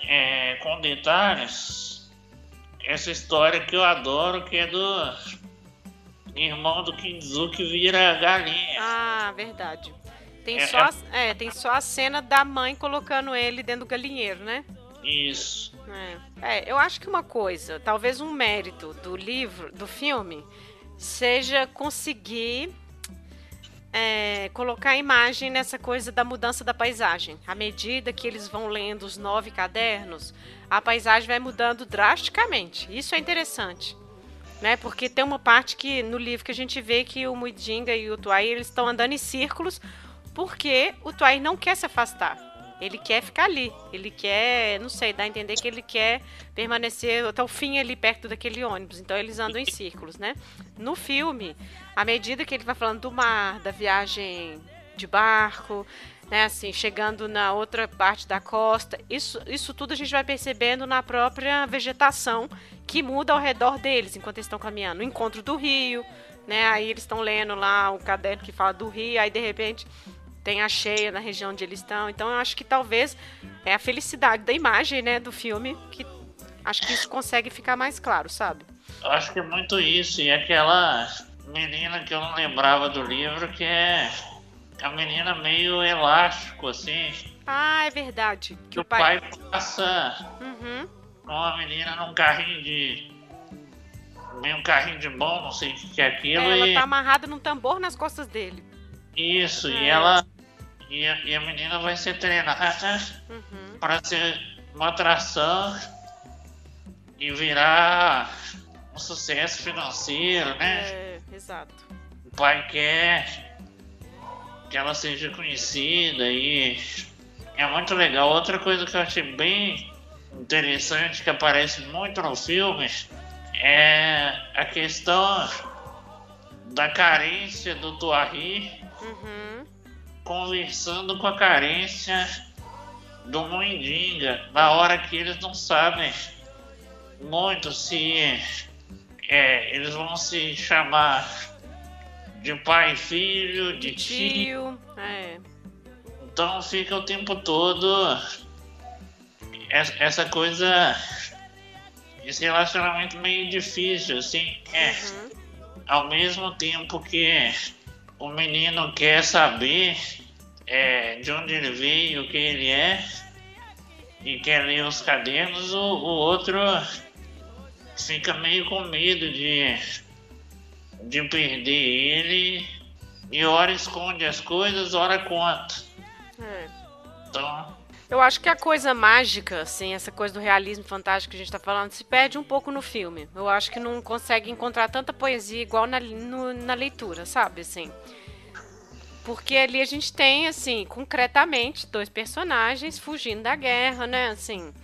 é, com detalhes essa história que eu adoro, que é do irmão do Kinzu que vira galinha. Ah, verdade. Tem É, só, é- a- é, tem só a cena da mãe colocando ele dentro do galinheiro, né? Isso. É. É, eu acho que uma coisa, talvez um mérito do livro, do filme, seja conseguir é, colocar a imagem nessa coisa da mudança da paisagem. À medida que eles vão lendo os nove cadernos, a paisagem vai mudando drasticamente. Isso é interessante. Né? Porque tem uma parte que no livro que a gente vê que o Muidinga e o Tuai eles estão andando em círculos porque o Tuai não quer se afastar. Ele quer ficar ali. Ele quer, não sei, dá a entender que ele quer permanecer até o fim ali perto daquele ônibus. Então eles andam em círculos, né? No filme, à medida que ele vai falando do mar, da viagem de barco, né, assim, chegando na outra parte da costa. Isso, isso tudo a gente vai percebendo na própria vegetação que muda ao redor deles enquanto eles estão caminhando. O encontro do rio, né? Aí eles estão lendo lá o caderno que fala do rio, aí de repente tem a cheia na região onde eles estão. Então eu acho que talvez é a felicidade da imagem, né, do filme que acho que isso consegue ficar mais claro, sabe? Eu acho que é muito isso. E aquela menina que eu não lembrava do livro, que é a menina meio elástico, assim. Ah, é verdade. Que o pai, pai passa uhum. com a menina num carrinho de. meio um carrinho de mão, não sei o que é aquilo. É, ela e... tá amarrada num tambor nas costas dele. Isso, é. e ela. E a, e a, menina vai ser treinada uhum. para ser uma atração e virar um sucesso financeiro, né? É, exato. O pai quer que ela seja conhecida e é muito legal. Outra coisa que eu achei bem interessante que aparece muito no filme é a questão da carência do Tuarri uhum. conversando com a carência do Moindinga na hora que eles não sabem muito se é, eles vão se chamar de pai e filho, de, de tio. tio. É. Então fica o tempo todo essa coisa, esse relacionamento meio difícil, assim. É, uhum. Ao mesmo tempo que o menino quer saber é, de onde ele veio, o que ele é, e quer ler os cadernos, o, o outro fica meio com medo de de perder ele e hora esconde as coisas, hora conta. É. Então. Eu acho que a coisa mágica, assim, essa coisa do realismo fantástico que a gente está falando, se perde um pouco no filme. Eu acho que não consegue encontrar tanta poesia igual na, no, na leitura, sabe? Assim. Porque ali a gente tem, assim, concretamente, dois personagens fugindo da guerra, né? Assim,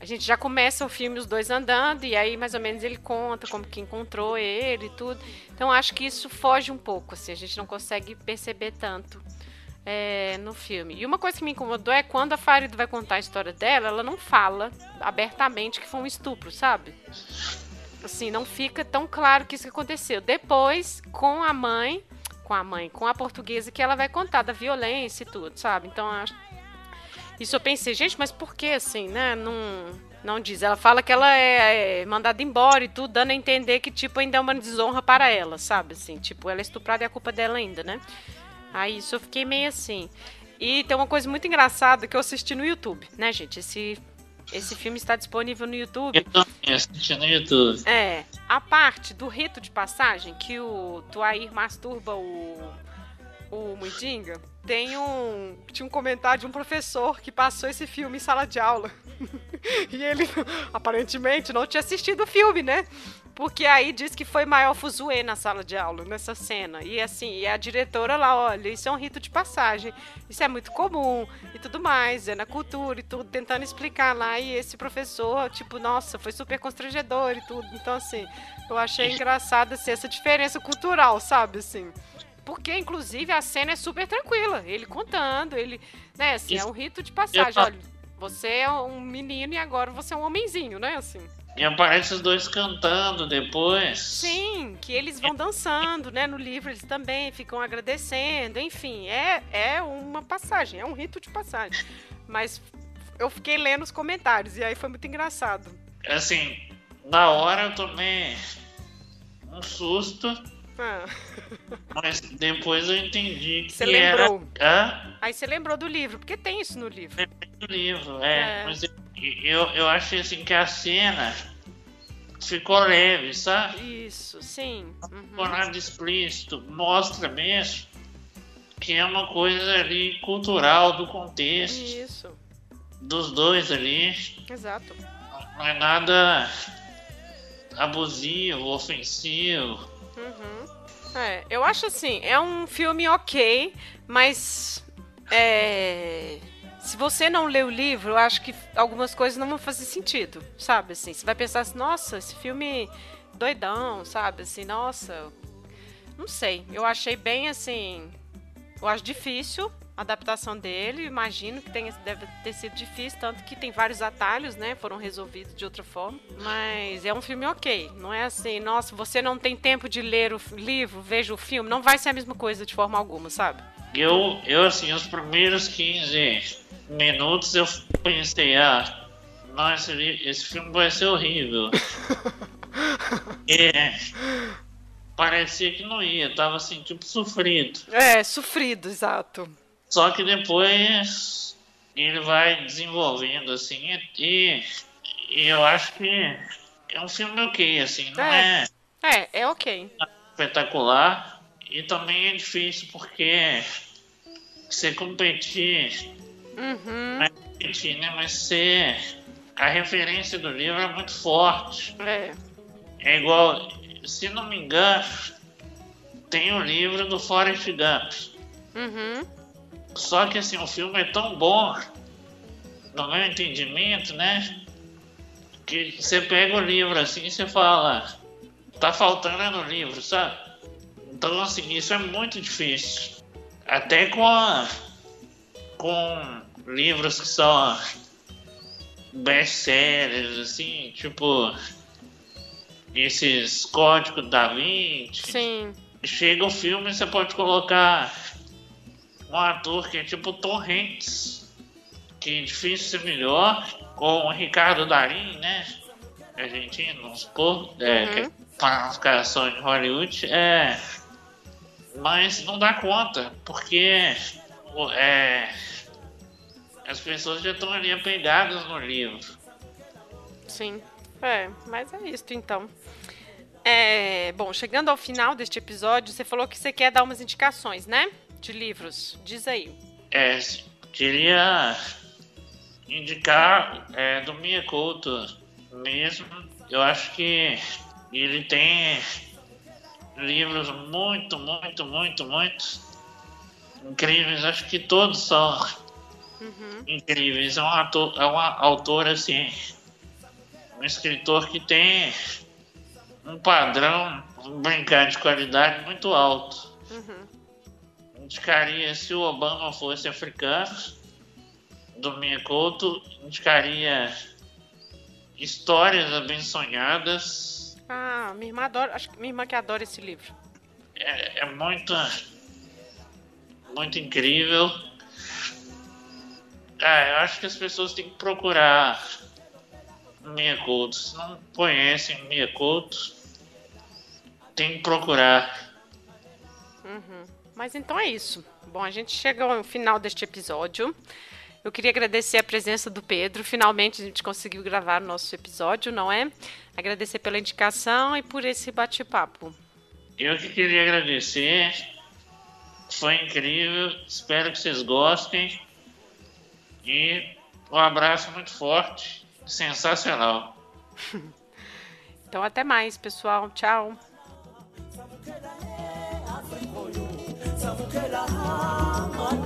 a gente já começa o filme os dois andando e aí mais ou menos ele conta como que encontrou ele e tudo. Então acho que isso foge um pouco, assim, a gente não consegue perceber tanto é, no filme. E uma coisa que me incomodou é quando a Farid vai contar a história dela, ela não fala abertamente que foi um estupro, sabe? Assim, não fica tão claro que isso aconteceu. Depois, com a mãe, com a mãe, com a portuguesa, que ela vai contar da violência e tudo, sabe? Então acho isso eu pensei, gente, mas por que assim, né? Não, não diz. Ela fala que ela é, é mandada embora e tudo, dando a entender que, tipo, ainda é uma desonra para ela, sabe? Assim, tipo, ela é estuprada e é a culpa dela ainda, né? Aí isso eu fiquei meio assim. E tem uma coisa muito engraçada que eu assisti no YouTube, né, gente? Esse, esse filme está disponível no YouTube. Eu também assisti no YouTube. É. A parte do rito de passagem que o Tuair masturba o, o Muidinga tem um. Tinha um comentário de um professor que passou esse filme em sala de aula. e ele aparentemente não tinha assistido o filme, né? Porque aí diz que foi maior fuzuê na sala de aula, nessa cena. E assim, e a diretora lá, olha, isso é um rito de passagem, isso é muito comum e tudo mais, é na cultura e tudo, tentando explicar lá. E esse professor, tipo, nossa, foi super constrangedor e tudo. Então, assim, eu achei engraçado assim, essa diferença cultural, sabe? Assim. Porque, inclusive, a cena é super tranquila. Ele contando, ele. Né, assim, Isso. é um rito de passagem. Olha, você é um menino e agora você é um homenzinho, né? Assim. E aparece os dois cantando depois. Sim, que eles vão dançando, né? No livro eles também ficam agradecendo. Enfim, é, é uma passagem, é um rito de passagem. Mas eu fiquei lendo os comentários e aí foi muito engraçado. Assim, na hora eu tomei um susto ah. Mas depois eu entendi que você lembrou. era. Aí você lembrou do livro, porque tem isso no livro. Tem no livro, é. é. Mas eu, eu, eu achei assim que a cena ficou leve, sabe? Isso, sim. Não ficou uhum. nada explícito. Mostra mesmo que é uma coisa ali cultural do contexto. Isso. Dos dois ali. Exato. Não é nada abusivo, ofensivo. Uhum. É, eu acho assim, é um filme ok, mas é, se você não lê o livro, eu acho que algumas coisas não vão fazer sentido, sabe? Assim, você vai pensar assim, nossa, esse filme doidão, sabe? Assim, nossa, não sei. Eu achei bem assim, eu acho difícil adaptação dele, imagino que tenha, deve ter sido difícil, tanto que tem vários atalhos, né? Foram resolvidos de outra forma. Mas é um filme ok. Não é assim, nossa, você não tem tempo de ler o livro, veja o filme. Não vai ser a mesma coisa de forma alguma, sabe? Eu, eu assim, os primeiros 15 minutos eu pensei, ah, nossa, esse filme vai ser horrível. é, parecia que não ia, tava assim, tipo, sofrido. É, sofrido, exato. Só que depois ele vai desenvolvendo, assim, e, e eu acho que é um filme ok, assim, não é. É, é, é ok. Espetacular. E também é difícil porque você competir. Uhum. Não é competir, né? Mas você. A referência do livro é muito forte. É. É igual, se não me engano, tem o livro do Forrest Gump. Uhum. Só que assim, o filme é tão bom, no meu entendimento, né? Que você pega o livro assim e você fala, tá faltando no livro, sabe? Então assim, isso é muito difícil. Até com a, com livros que são best-sellers, assim, tipo esses códigos da Vinci. Sim. Chega o filme, você pode colocar um ator que é tipo Hanks, que é difícil ser melhor, com o Ricardo Darim, né? Argentino, vamos supor, é, uhum. que para as caras de Hollywood, é, mas não dá conta, porque é, as pessoas já estão ali apegadas no livro. Sim, é, mas é isso então. É, bom, chegando ao final deste episódio, você falou que você quer dar umas indicações, né? De livros. Diz aí. É, queria indicar é, do Mia Couto mesmo. Eu acho que ele tem livros muito, muito, muito, muito incríveis. Acho que todos são uhum. incríveis. É um, ator, é um autor assim, um escritor que tem um padrão, um brincar de qualidade muito alto. Uhum indicaria, se o Obama fosse africano, do Couto, indicaria Histórias Abençonhadas. Ah, minha irmã adora, acho que minha irmã que adora esse livro. É, é muito, muito incrível. Ah, eu acho que as pessoas têm que procurar Couto. Se não conhecem Couto, tem que procurar. Uhum. Mas então é isso. Bom, a gente chega ao final deste episódio. Eu queria agradecer a presença do Pedro. Finalmente a gente conseguiu gravar o nosso episódio, não é? Agradecer pela indicação e por esse bate-papo. Eu que queria agradecer. Foi incrível. Espero que vocês gostem. E um abraço muito forte. Sensacional. então até mais, pessoal. Tchau. on